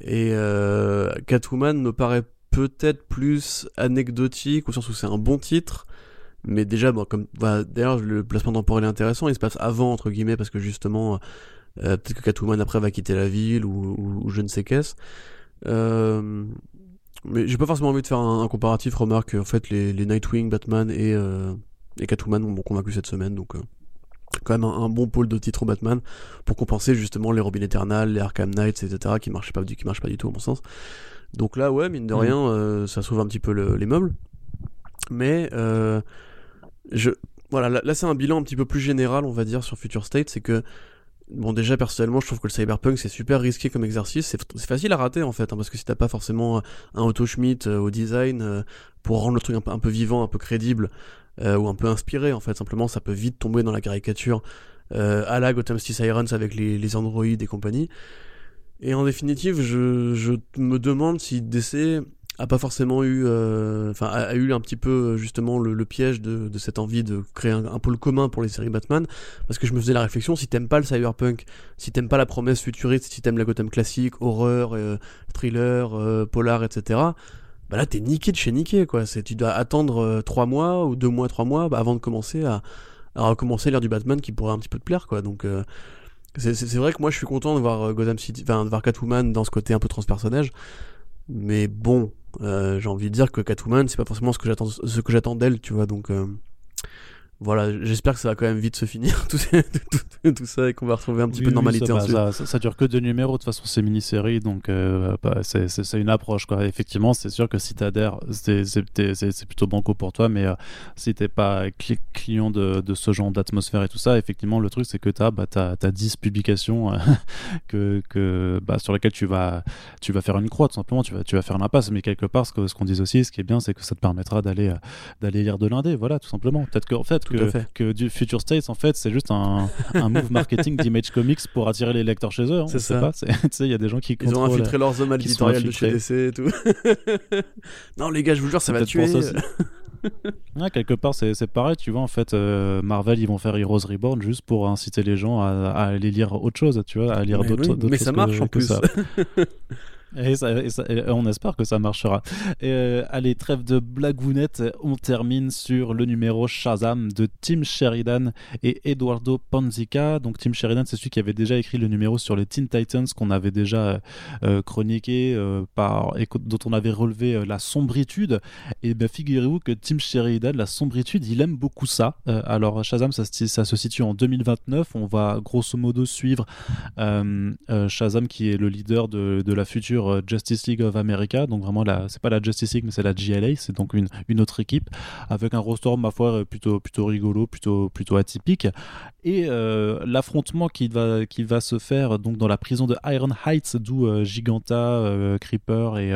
Et euh, Catwoman me paraît peut-être plus anecdotique au sens où c'est un bon titre. Mais déjà, bon, comme bah, d'ailleurs le placement temporel est intéressant, il se passe avant entre guillemets parce que justement euh, peut-être que Catwoman après va quitter la ville ou, ou- ou je ne sais qu'est-ce. Euh, mais j'ai pas forcément envie de faire un, un comparatif. Remarque, en fait, les, les Nightwing, Batman et, euh, et Catwoman m'ont convaincu cette semaine, donc euh, quand même un, un bon pôle de titres au Batman pour compenser justement les Robin Eternal, les Arkham Knights, etc. qui marchaient pas qui marchent pas du tout à mon sens. Donc là, ouais, mine de Mhm. rien, euh, ça sauve un petit peu le- les meubles. Mais euh, je voilà, là, c'est un bilan un petit peu plus général, on va dire, sur Future State, c'est que Bon, déjà, personnellement, je trouve que le cyberpunk, c'est super risqué comme exercice. C'est facile à rater, en fait, hein, parce que si t'as pas forcément un Otto Schmidt euh, au design euh, pour rendre le truc un peu, vivant, un peu crédible, euh, ou un peu inspiré, en fait, simplement, ça peut vite tomber dans la caricature euh, à la Gotham City Sirens avec les, les androïdes et compagnie. Et en définitive, je, je me demande si DC a pas forcément eu, euh, enfin, a, eu un petit peu euh, justement le, piège de, cette envie de créer un, pôle commun pour les séries Batman, parce que je me faisais la réflexion, si t'aimes pas le cyberpunk, si t'aimes pas la promesse futuriste, si t'aimes la Gotham classique, horreur, euh, thriller, polar, etc. Bah là, t'es niqué de chez niqué, quoi. C'est, tu dois attendre 3 mois ou 2 mois, 3 mois bah, avant de commencer à, à recommencer l'ère du Batman qui pourrait un petit peu te plaire, quoi. Donc, c'est, vrai que moi, je suis content de voir Gotham City, enfin, de voir Catwoman dans ce côté un peu transpersonnage. Mais bon, j'ai envie de dire que Catwoman, c'est pas forcément ce que j'attends, ce que j'attends d'elle, tu vois. Donc, euh, voilà, j'espère que ça va quand même vite se finir, tout, tout- tout ça, et qu'on va retrouver un petit Oui, peu de oui, normalité ça, ensuite. ça, ça- ça dure que deux numéros, de toute façon c'est mini-série, donc euh, bah, c'est- une approche. Quoi. Effectivement, c'est sûr que si t'adhères, c'est plutôt banco pour toi, mais euh, si t'es pas cli- client de, de ce genre d'atmosphère et tout ça, effectivement, le truc c'est que t'as bah, t'as 10 publications euh, que, que, bah, sur lesquelles tu vas, tu vas faire une croix, tout simplement, tu vas, tu vas faire l'impasse, mais quelque part, ce qu'on dit aussi, ce qui est bien, c'est que ça te permettra d'aller euh, d'aller lire de l'indé, voilà, tout simplement. Peut-être que, en fait, que, du Future States, en fait, c'est juste un, un move marketing d'Image Comics pour attirer les lecteurs chez eux. hein, C'est ça. Tu sais, il y a des gens qui Ils ont infiltré leurs hommes à l'éditorial de chez DC et tout. non, les gars, je vous jure, ça va tuer. Ouais, quelque part, c'est pareil, tu vois. En fait, euh, Marvel, ils vont faire Heroes Reborn juste pour inciter les gens à, à aller lire autre chose, tu vois, à lire d'autres oui, mais ça que- marche en plus. ça. On espère que ça marchera. Euh, allez, trêve de blagounette, on termine sur le numéro Shazam de Tim Sheridan et Eduardo Panzica. Donc Tim Sheridan, c'est celui qui avait déjà écrit le numéro sur les Teen Titans qu'on avait déjà euh, chroniqué, euh, par, et dont on avait relevé la sombritude. Et bien figurez-vous que Tim Sheridan, la sombritude, il aime beaucoup ça. Alors Shazam, ça, se- situe en 2029. On va grosso modo suivre Shazam qui est le leader de, de la future euh, Justice League of America. Donc vraiment, c'est pas la Justice League, mais c'est la GLA. C'est donc une, une autre équipe avec un roster, ma foi, euh, plutôt, plutôt rigolo, plutôt, plutôt atypique. Et euh, l'affrontement qui va, qui va se faire donc dans la prison de Iron Heights, d'où Giganta, Creeper et...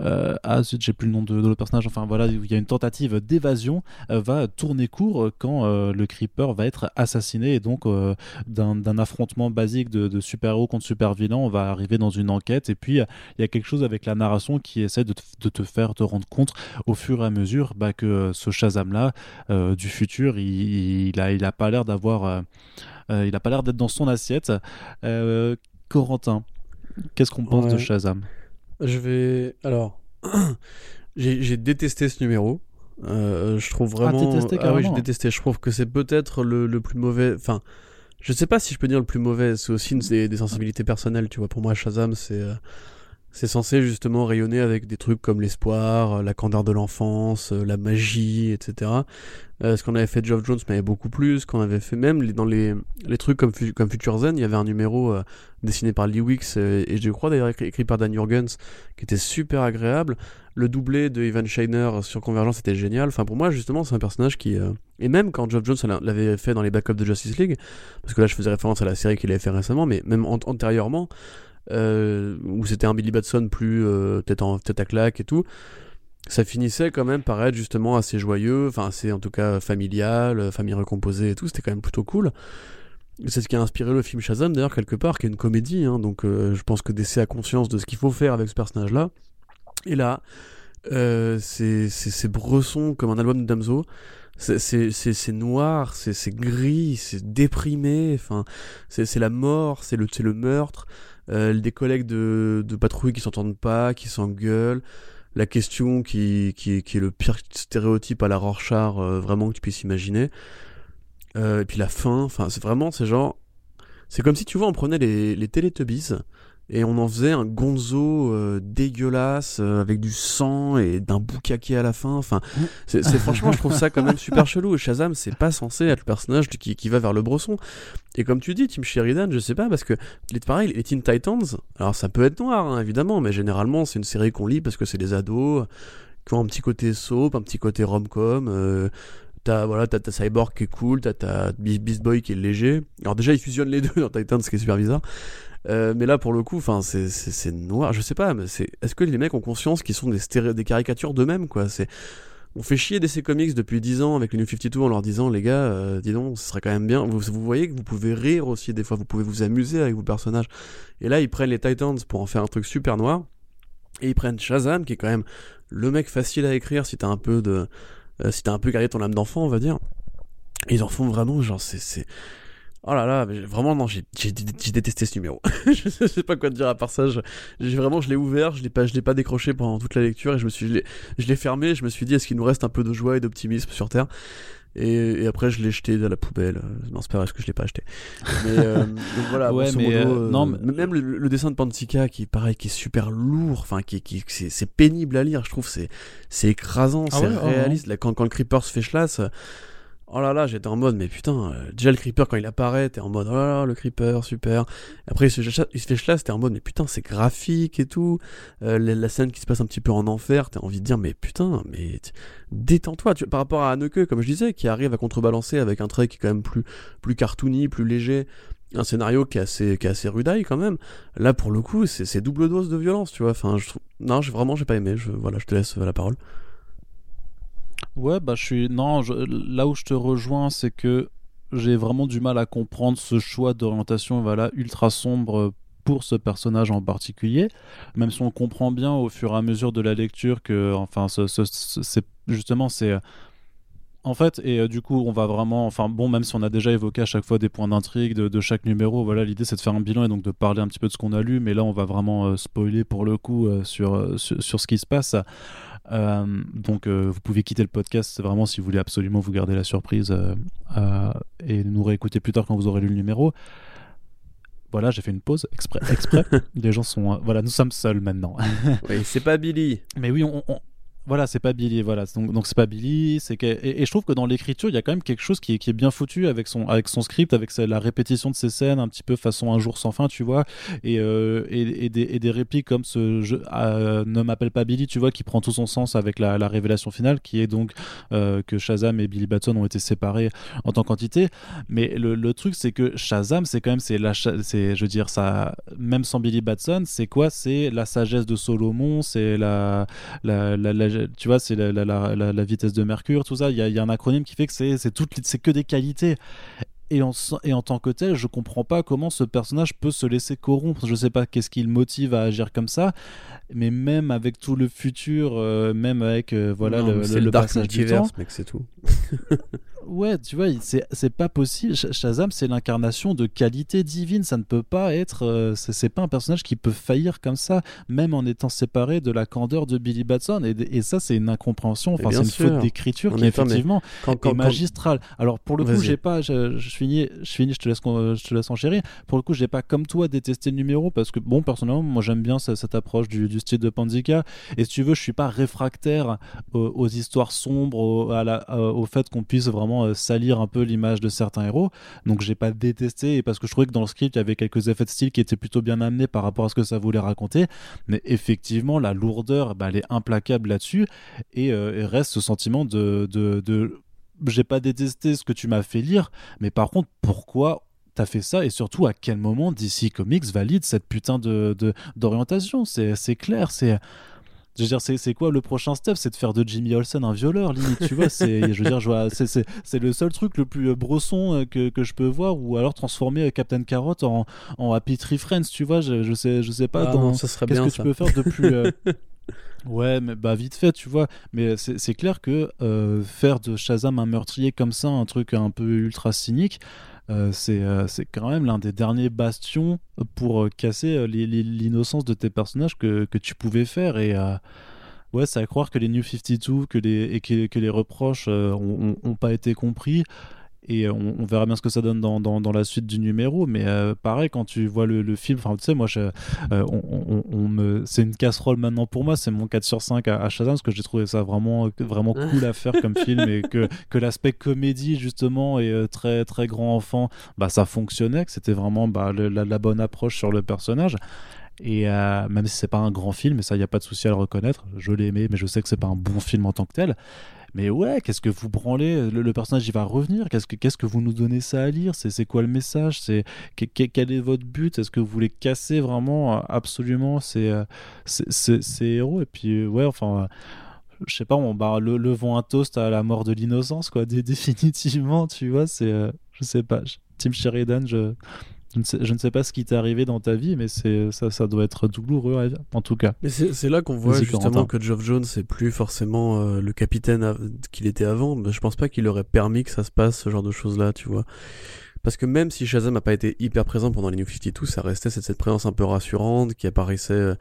euh, euh, ah zut, j'ai plus le nom de, de l'autre personnage. Enfin voilà, il y a une tentative d'évasion euh, va tourner court quand euh, le Creeper va être assassiné et donc euh, d'un affrontement basique de, de super-héros contre super-vilain, on va arriver dans une enquête et puis euh, il y a quelque chose avec la narration qui essaie de te, de te faire te rendre compte au fur et à mesure bah, que euh, ce Shazam là du futur, il, il a il a pas l'air d'avoir euh, euh, il a pas l'air d'être dans son assiette. Euh, Corentin, qu'est-ce qu'on pense de. Shazam? Je vais. Alors. j'ai détesté ce numéro. Euh, je trouve vraiment. détesté ah oui, j'ai détesté. Je trouve que c'est peut-être le, le plus mauvais. Enfin, je sais pas si je peux dire le plus mauvais. C'est aussi des, des, sensibilités personnelles, tu vois. Pour moi, Shazam, c'est euh, c'est censé justement rayonner avec des trucs comme l'espoir, euh, la candeur de l'enfance, euh, la magie, etc. ce qu'on avait fait Geoff Jones m'avait beaucoup plus. Ce qu'on avait fait même dans les, les trucs comme, comme Future Zen, il y avait un numéro dessiné par Lee Wicks et, je crois d'ailleurs écrit, par Dan Jurgens qui était super agréable. Le doublé de Ivan Shiner sur Convergence était génial. Enfin, pour moi, justement, c'est un personnage qui. Euh, et même quand Geoff Jones l'avait fait dans les backups de Justice League, parce que là, je faisais référence à la série qu'il avait fait récemment, mais même antérieurement, euh, où c'était un Billy Batson plus euh, tête, en, tête à claque et tout, ça finissait quand même par être justement assez joyeux, enfin, assez en tout cas familial, famille recomposée et tout. C'était quand même plutôt cool. C'est ce qui a inspiré le film Shazam d'ailleurs quelque part, qui est une comédie, hein, donc je pense que DC a conscience de ce qu'il faut faire avec ce personnage-là. Et là, euh, c'est bresson comme un album de Damso. C'est noir, c'est gris, c'est déprimé, c'est la mort, c'est le, le meurtre, euh, des collègues de, patrouille qui s'entendent pas, qui s'engueulent, la question qui, qui, qui, est le pire stéréotype à la Rorschach euh, vraiment que tu puisses imaginer, euh, et puis la fin, enfin, c'est vraiment, c'est genre, c'est comme si tu vois, on prenait les, les Teletubbies, et on en faisait un gonzo euh, dégueulasse euh, avec du sang et d'un boucaquet à la fin. Enfin, c'est franchement, je trouve ça quand même super chelou. Shazam, c'est pas censé être le personnage qui, qui va vers le bresson. Et comme tu dis, Tim Sheridan, je sais pas parce que les pareil, les Teen Titans, alors ça peut être noir hein, évidemment, mais généralement c'est une série qu'on lit parce que c'est des ados qui ont un petit côté soap, un petit côté rom-com. Euh, T'as voilà, t'as Cyborg qui est cool, t'as Beast Boy qui est léger. Alors déjà ils fusionnent les deux dans Titans, ce qui est super bizarre. Euh, mais là, pour le coup, enfin, c'est noir. Je sais pas, mais c'est. Est-ce que les mecs ont conscience qu'ils sont des, des caricatures d'eux-mêmes, quoi? C'est. On fait chier DC Comics depuis 10 ans avec les New 52 en leur disant les gars, euh, dis donc, ce serait quand même bien. Vous, vous voyez que vous pouvez rire aussi des fois, vous pouvez vous amuser avec vos personnages. Et là, ils prennent les Titans pour en faire un truc super noir. Et ils prennent Shazam, qui est quand même le mec facile à écrire si t'as un peu de. Euh, si t'as un peu gardé ton âme d'enfant, on va dire. Ils en font vraiment, genre, c'est Oh là là, vraiment non, j'ai détesté ce numéro. je sais pas quoi te dire à part ça. J'ai vraiment, je l'ai ouvert, je l'ai pas, je l'ai pas décroché pendant toute la lecture et je me suis, je l'ai fermé. Je me suis dit, est-ce qu'il nous reste un peu de joie et d'optimisme sur Terre? Et, après, je l'ai jeté à la poubelle. Non, c'est pas vrai, que je l'ai pas acheté. Mais euh, donc voilà, ouais, mais euh, euh, non, même le, dessin de Pantika qui pareil, qui est super lourd, enfin qui, qui c'est pénible à lire. Je trouve c'est c'est écrasant, ah c'est oh, réaliste. Là, quand, quand le creeper se fait chlasse Oh là là, j'étais en mode, mais putain, euh, déjà le creeper quand il apparaît, t'es en mode, oh là là, le creeper, super. Après il se, se fait chlasse, t'es en mode, mais putain, c'est graphique et tout. Euh, la, scène qui se passe un petit peu en enfer, t'as envie de dire, mais putain, mais détends-toi. Par rapport à Anneke, comme je disais, qui arrive à contrebalancer avec un trait qui est quand même plus, plus cartoony, plus léger, un scénario qui est assez, qui est assez quand même. Là, pour le coup, c'est double dose de violence, tu vois. Enfin, je non, vraiment, j'ai pas aimé. Voilà, je te laisse la parole. Ouais, bah je suis. Non, là où je te rejoins, c'est que j'ai vraiment du mal à comprendre ce choix d'orientation voilà, ultra sombre pour ce personnage en particulier, même si on comprend bien au fur et à mesure de la lecture que, enfin, c'est justement, c'est. En fait, et euh, du coup, on va vraiment, enfin bon, même si on a déjà évoqué à chaque fois des points d'intrigue de, chaque numéro, voilà, l'idée c'est de faire un bilan et donc de parler un petit peu de ce qu'on a lu, mais là on va vraiment euh, spoiler pour le coup euh, sur, sur, ce qui se passe. Euh, donc euh, vous pouvez quitter le podcast vraiment si vous voulez absolument vous garder la surprise euh, et nous réécouter plus tard quand vous aurez lu le numéro. Voilà, j'ai fait une pause exprès. exprès. Les gens sont. voilà, nous sommes seuls maintenant. oui, c'est pas Billy. Mais oui, on, voilà, c'est pas Billy, voilà. Donc, donc c'est pas Billy. Et, je trouve que dans l'écriture, il y a quand même quelque chose qui est, bien foutu avec son, avec son script, avec la répétition de ces scènes, un petit peu façon un jour sans fin, tu vois, et, euh, des, répliques comme ce euh, ne m'appelle pas Billy, tu vois, qui prend tout son sens avec la, la révélation finale, qui est donc euh, que Shazam et Billy Batson ont été séparés en tant qu'entité. Mais le, truc, c'est que Shazam, c'est quand même, c'est la, je veux dire, ça, même sans Billy Batson, c'est quoi? C'est la sagesse de Solomon, c'est la tu vois, c'est la, vitesse de Mercure, tout ça. Il y a, un acronyme qui fait que c'est c'est que des qualités. Et en, et en tant que tel, je comprends pas comment ce personnage peut se laisser corrompre. Je sais pas qu'est-ce qui le motive à agir comme ça, mais même avec tout le futur, euh, même avec euh, voilà le, le, le, passage du temps, mec, c'est tout. ouais, tu vois, c'est pas possible. Shazam, c'est l'incarnation de qualité divine. Ça ne peut pas être. Euh, c'est pas un personnage qui peut faillir comme ça, même en étant séparé de la candeur de Billy Batson. Et, ça, c'est une incompréhension. Enfin, c'est une faute d'écriture qui, effectivement, est magistrale. Alors, pour le coup, j'ai pas. Je, finis, je finis, je te laisse, je te laisse enchérir. Pour le coup, j'ai pas, comme toi, détesté le numéro parce que, bon, personnellement, moi, j'aime bien cette, approche du, style de Pandika. Et si tu veux, je suis pas réfractaire aux, histoires sombres, à la, au fait qu'on puisse vraiment euh, salir un peu l'image de certains héros. Donc j'ai pas détesté et parce que je trouvais que dans le script il y avait quelques effets de style qui étaient plutôt bien amenés par rapport à ce que ça voulait raconter. Mais effectivement la lourdeur, bah, elle est implacable là-dessus et, euh, reste ce sentiment de, de, j'ai pas détesté ce que tu m'as fait lire, mais par contre pourquoi t'as fait ça et surtout à quel moment DC Comics valide cette putain de d'orientation? C'est clair c'est je veux dire, c'est quoi le prochain step? C'est de faire de Jimmy Olsen un violeur, limite, tu vois? Je veux dire, c'est le seul truc le plus euh, brosson euh, que, que, je peux voir, ou alors transformer euh, Captain Carrot en, en Happy Tree Friends, tu vois? Je, je, sais, je sais pas. Ah Qu'est-ce que tu peux faire de plus. Ouais, mais bah vite fait, tu vois? Mais c'est clair que faire de Shazam un meurtrier comme ça, un truc un peu ultra cynique, c'est quand même l'un des derniers bastions pour euh, casser l'innocence de tes personnages que, que, tu pouvais faire. Et ouais, c'est à croire que les New 52 que les, et que les reproches n'ont pas été compris et on, verra bien ce que ça donne dans, dans, la suite du numéro. Mais euh, pareil quand tu vois le, film enfin tu sais moi je, euh, on, me c'est une casserole maintenant pour moi. C'est mon 4 sur 5 à, Shazam parce que j'ai trouvé ça vraiment vraiment cool à faire comme film et que, que l'aspect comédie justement et euh, très très grand enfant bah ça fonctionnait que c'était vraiment bah, la, bonne approche sur le personnage. Et même si c'est pas un grand film et ça y a pas de souci à le reconnaître je l'ai aimé mais je sais que c'est pas un bon film en tant que tel mais ouais, qu'est-ce que vous branlez le, personnage, il va revenir. Qu'est-ce que, qu'est-ce que vous nous donnez ça à lire c'est, quoi le message c'est, Quel est votre but Est-ce que vous voulez casser vraiment euh, absolument ces, euh, ces, héros Et puis, euh, ouais, enfin je sais pas, on bah, le, levons un toast à la mort de l'innocence, quoi, définitivement, tu vois, c'est, je sais pas, Tim Sheridan, je, je ne, sais, pas ce qui t'est arrivé dans ta vie, mais c'est ça, ça doit être douloureux en tout cas. Mais c'est là qu'on voit justement que Geoff Jones c'est plus forcément euh, le capitaine qu'il était avant. Mais je pense pas qu'il aurait permis que ça se passe ce genre de choses là, tu vois. Parce que même si Shazam n'a pas été hyper présent pendant les New 52, ça restait cette, cette présence un peu rassurante qui apparaissait euh,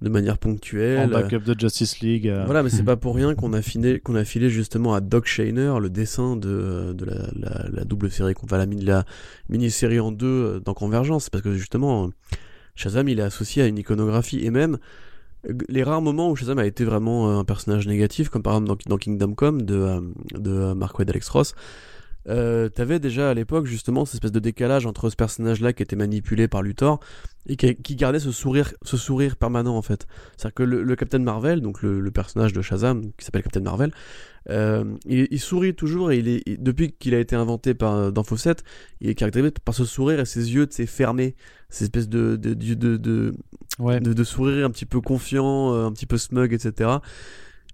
de manière ponctuelle. En backup de Justice League. Euh. Voilà, mais c'est pas pour rien qu'on a, filé, qu'on a filé justement à Doc Shainer le dessin de, de la, la, double série, qu'on va la, la mini-série en deux euh, dans Convergence. Parce que justement, Shazam, il est associé à une iconographie et même les rares moments où Shazam a été vraiment euh, un personnage négatif, comme par exemple dans, Kingdom Come de, de Mark Wade Alex Ross, euh, t'avais déjà à l'époque justement cette espèce de décalage entre ce personnage-là qui était manipulé par Luthor et qui, gardait ce sourire, ce sourire permanent en fait. C'est-à-dire que le, Captain Marvel, donc le, personnage de Shazam qui s'appelle Captain Marvel, euh, il, sourit toujours et il est, depuis qu'il a été inventé par, dans Fawcett, il est caractérisé par ce sourire et ses yeux fermés, cette espèce de de, de, de, de, sourire un petit peu confiant, euh, un petit peu smug, etc.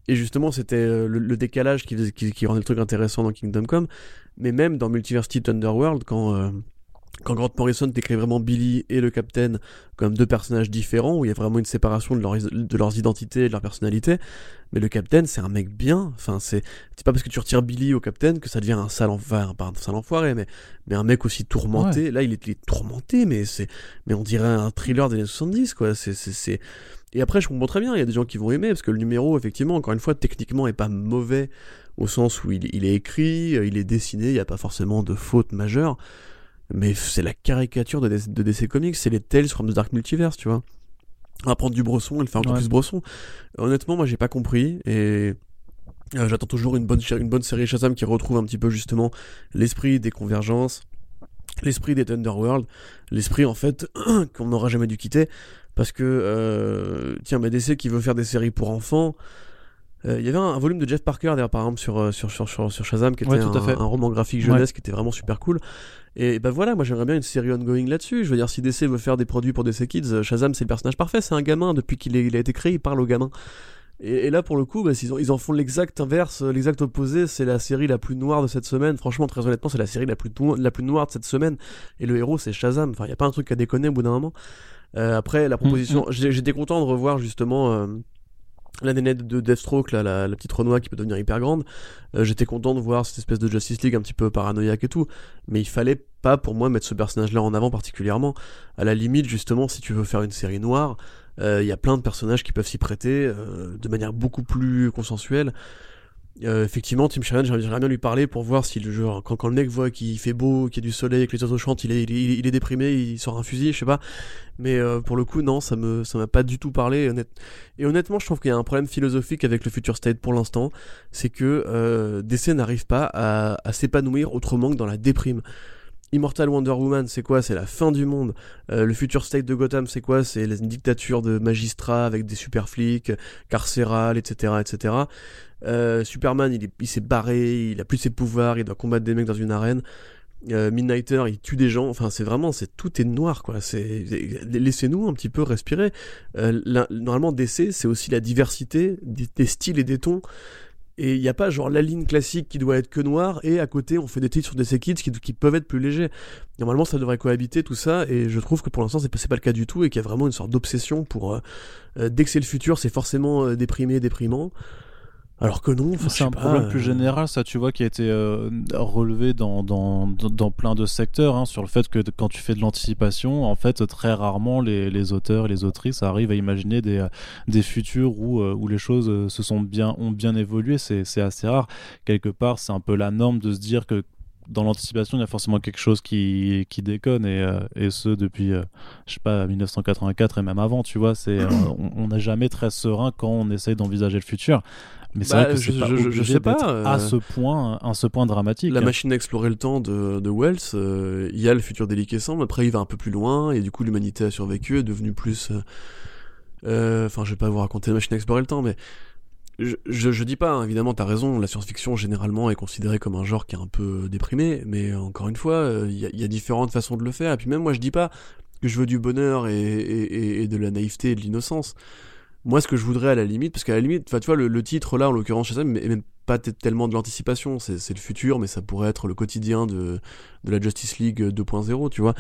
Et justement, c'était euh, le, décalage qui, qui, qui, rendait le truc intéressant dans Kingdom Come. Mais même dans Multiversity Underworld, quand, euh, quand Grant Morrison décrit vraiment Billy et le Captain comme deux personnages différents, où il y a vraiment une séparation de, leur, de leurs identités et de leur personnalité, mais le Captain, c'est un mec bien. Enfin, c'est pas parce que tu retires Billy au Captain que ça devient un sale, enfoiré, un sale enfoiré, mais, mais un mec aussi tourmenté. Là, il est, il est, tourmenté, mais, c'est mais on dirait un thriller des années 70, quoi. C'est et après, je comprends très bien, il y a des gens qui vont aimer, parce que le numéro, effectivement, encore une fois, techniquement, est pas mauvais, au sens où il, est écrit, euh, il est dessiné, il n'y a pas forcément de faute majeure, mais c'est la caricature de, de DC Comics, c'est les Tales from the Dark Multiverse, tu vois. On va prendre du Bresson et le faire encore plus Bresson. Honnêtement, moi, j'ai pas compris, et euh, j'attends toujours une bonne, une bonne série Shazam qui retrouve un petit peu justement l'esprit des convergences, l'esprit des Thunderworld, l'esprit en fait qu'on n'aura jamais dû quitter. Parce que, euh, tiens, mais DC qui veut faire des séries pour enfants. Euh, il y avait un, volume de Jeff Parker, d'ailleurs, par exemple, sur, euh, sur, sur, sur, Shazam, qui était un, un, roman graphique jeunesse qui était vraiment super cool. Et ben voilà, moi j'aimerais bien une série ongoing là-dessus. Je veux dire, si DC veut faire des produits pour DC Kids, Shazam c'est le personnage parfait, c'est un gamin. Depuis qu'il il a été créé, il parle aux gamins. Et, là, pour le coup, bah, ils, ils, en font l'exact inverse, l'exact opposé. C'est la série la plus noire de cette semaine. Franchement, très honnêtement, c'est la série la plus, la plus noire de cette semaine. Et le héros, c'est Shazam. Enfin, il n'y a pas un truc à déconner au bout d'un moment. Euh, après, la proposition, mm, mm. j'étais content de revoir justement. Euh, la nénette de Deathstroke, là, la, petite Renoir qui peut devenir hyper grande, euh, j'étais content de voir cette espèce de Justice League un petit peu paranoïaque et tout, mais il fallait pas pour moi mettre ce personnage-là en avant particulièrement. À la limite, justement, si tu veux faire une série noire, euh, il y a plein de personnages qui peuvent s'y prêter euh, de manière beaucoup plus consensuelle. Euh, effectivement, Tim Shannon, j'aimerais bien lui parler pour voir si le genre, quand, quand le mec voit qu'il fait beau, qu'il y a du soleil, que les oiseaux chantent, il est, il, est, déprimé, il sort un fusil, je sais pas. Mais euh, pour le coup, non, ça me, ça m'a pas du tout parlé. Honnête... Et honnêtement, je trouve qu'il y a un problème philosophique avec le Future State pour l'instant, c'est que euh, DC n'arrive pas à, à s'épanouir autrement que dans la déprime. Immortal Wonder Woman, c'est quoi? C'est la fin du monde. Euh, le future state de Gotham, c'est quoi? C'est une dictature de magistrats avec des super flics, carcérales, etc., etc. Euh, Superman, il, s'est barré, il a plus ses pouvoirs, il doit combattre des mecs dans une arène. Euh, Midnighter, il tue des gens. Enfin, c'est vraiment, c'est tout est noir, quoi. Laissez-nous un petit peu respirer. normalement, DC, c'est aussi la diversité des, styles et des tons. Et il n'y a pas genre la ligne classique qui doit être que noire et à côté on fait des titres sur des Kids qui, peuvent être plus légers. Normalement ça devrait cohabiter tout ça et je trouve que pour l'instant c'est pas, pas le cas du tout et qu'il y a vraiment une sorte d'obsession pour... Euh, euh, dès que c'est le futur c'est forcément euh, déprimé, déprimant. Alors que non, c'est un problème plus euh, général, ça, tu vois, qui a été euh, relevé dans, dans, dans, plein de secteurs, hein, sur le fait que quand tu fais de l'anticipation, en fait, très rarement les, les auteurs et les autrices arrivent à imaginer des, euh, des futurs où, où les choses se sont bien, ont bien évolué. C'est assez rare. Quelque part, c'est un peu la norme de se dire que dans l'anticipation, il y a forcément quelque chose qui, qui déconne et, et ce depuis, je sais pas, 1984 et même avant, tu vois. C'est, on n'est jamais très serein quand on essaye d'envisager le futur. Mais c'est vrai bah, que je, je, je, sais pas à euh, ce point, à ce point dramatique. La machine à explorer le temps de, de Wells, euh, il y a le futur déliquescent, mais après il va un peu plus loin et du coup l'humanité a survécu, est devenue plus. Euh, enfin, je vais pas vous raconter la machine à explorer le temps, mais je, je, dis pas, hein, évidemment, t'as raison, la science-fiction généralement est considérée comme un genre qui est un peu déprimé, mais encore une fois, il y, y, a différentes façons de le faire, et puis même moi je dis pas que je veux du bonheur et, et, et de la naïveté et de l'innocence. Moi, ce que je voudrais à la limite, parce qu'à la limite, tu vois, le, titre là, en l'occurrence ça, mais même pas tellement de l'anticipation, c'est le futur, mais ça pourrait être le quotidien de, de la Justice League 2.0, tu vois.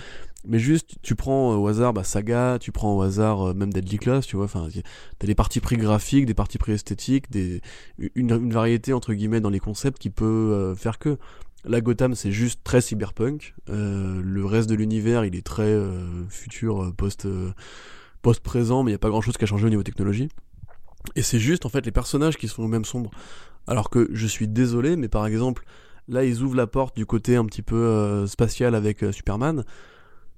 Mais juste, tu prends au hasard bah, Saga, tu prends au hasard euh, même Deadly Class, tu vois. Enfin, t'as des parties pris graphiques, des parties pris esthétiques, des, une, variété entre guillemets dans les concepts qui peut euh, faire que. La Gotham, c'est juste très cyberpunk. Euh, le reste de l'univers, il est très futur, post post-présent, mais il n'y a pas grand-chose qui a changé au niveau technologie. Et c'est juste en fait les personnages qui sont même sombres. Alors que je suis désolé, mais par exemple, là ils ouvrent la porte du côté un petit peu euh, spatial avec euh, Superman.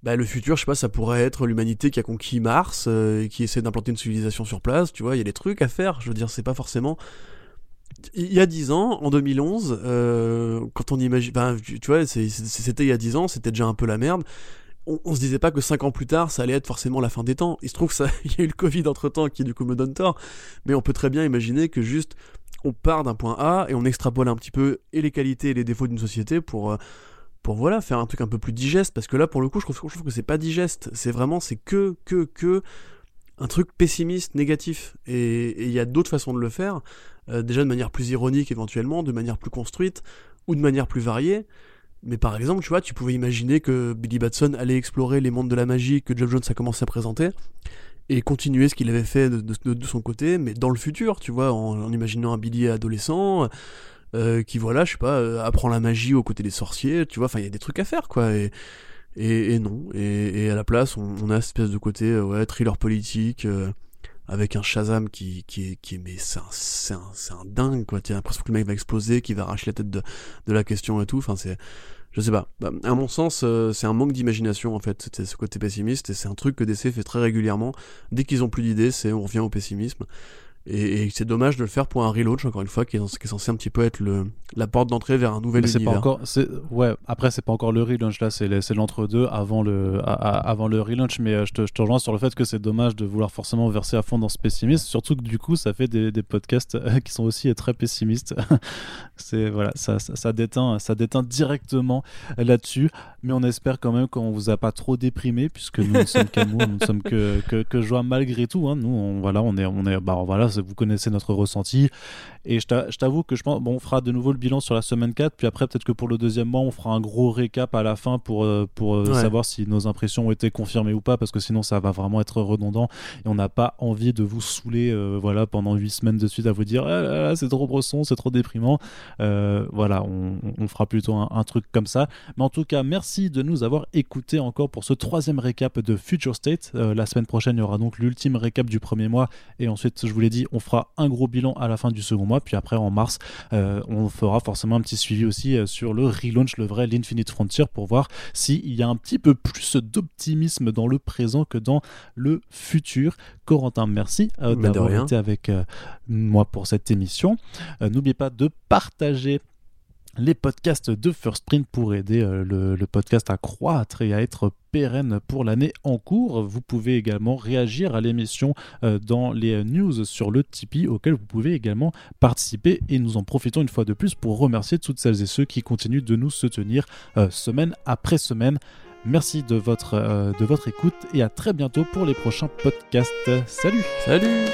Bah, le futur, je sais pas, ça pourrait être l'humanité qui a conquis Mars euh, et qui essaie d'implanter une civilisation sur place. Tu vois, il y a des trucs à faire. Je veux dire, c'est pas forcément. Il y a 10 ans, en 2011, quand on imagine. tu vois, c'était il y a 10 ans, c'était déjà un peu la merde on, se disait pas que 5 ans plus tard, ça allait être forcément la fin des temps. Il se trouve ça, il y a eu le Covid entre temps qui du coup me donne tort, mais on peut très bien imaginer que juste on part d'un point A et on extrapole un petit peu et les qualités et les défauts d'une société pour euh, pour voilà faire un truc un peu plus digeste parce que là pour le coup je trouve, je trouve que c'est pas digeste, c'est vraiment c'est que que que un truc pessimiste, négatif et il y a d'autres façons de le faire, euh, déjà de manière plus ironique éventuellement, de manière plus construite ou de manière plus variée. Mais par exemple, tu vois, tu pouvais imaginer que Billy Batson allait explorer les mondes de la magie que Jeff Jones a commencé à présenter et continuer ce qu'il avait fait de, son côté, mais dans le futur, tu vois, en, imaginant un Billy adolescent euh, qui, voilà, je sais pas, euh, apprend la magie aux côtés des sorciers, tu vois, enfin, il y a des trucs à faire, quoi. Et, et, non. Et, à la place, on, a cette espèce de côté, euh, ouais, thriller politique. Avec un Shazam qui, qui est, qui mais c'est un, un, un, dingue quoi, tu as l'impression que le mec va exploser, qu'il va arracher la tête de, de la question et tout, enfin c'est, je sais pas. Bah, à mon sens, euh, c'est un manque d'imagination en fait, c'était ce côté pessimiste et c'est un truc que DC fait très régulièrement. Dès qu'ils ont plus d'idées, c'est on revient au pessimisme. Et, c'est dommage de le faire pour un relaunch, encore une fois, qui est, censé un petit peu être le, la porte d'entrée vers un nouvel Mais univers. Pas encore, ouais, après, c'est pas encore le relaunch, là, c'est l'entre-deux avant le, avant le relaunch. Mais euh, je te, je te rejoins sur le fait que c'est dommage de vouloir forcément verser à fond dans ce pessimisme. Surtout que du coup, ça fait des, des podcasts euh, qui sont aussi très pessimistes. c'est voilà, ça, ça, déteint, ça déteint directement là-dessus. Mais on espère quand même qu'on vous a pas trop déprimé, puisque nous ne sommes qu'amour, nous ne sommes que, que, que joie malgré tout. Hein. Nous, on, voilà, on est, on est, bah, voilà, vous connaissez notre ressenti. Et je t'avoue que je pense, bon, on fera de nouveau le bilan sur la semaine 4, puis après, peut-être que pour le deuxième mois, on fera un gros récap à la fin pour, euh, pour euh, savoir si nos impressions ont été confirmées ou pas, parce que sinon, ça va vraiment être redondant. Et on n'a pas envie de vous saouler voilà, pendant 8 semaines de suite à vous dire ah c'est trop bresson, c'est trop déprimant. voilà, on, fera plutôt un, un, truc comme ça. Mais en tout cas, merci de nous avoir écoutés encore pour ce troisième récap de Future State. la semaine prochaine, il y aura donc l'ultime récap du premier mois. Et ensuite, je vous l'ai dit, on fera un gros bilan à la fin du second mois. Puis après, en mars, euh, on fera forcément un petit suivi aussi euh, sur le relaunch, le vrai, l'Infinite Frontier, pour voir s'il y a un petit peu plus d'optimisme dans le présent que dans le futur. Corentin, merci euh, d'avoir été avec moi pour cette émission. N'oubliez pas de partager les podcasts de First Print pour aider euh, le, podcast à croître et à être pérenne pour l'année en cours. Vous pouvez également réagir à l'émission euh, dans les news sur le Tipeee auquel vous pouvez également participer et nous en profitons une fois de plus pour remercier toutes celles et ceux qui continuent de nous soutenir euh, semaine après semaine. Merci de votre, de votre écoute et à très bientôt pour les prochains podcasts. Salut Salut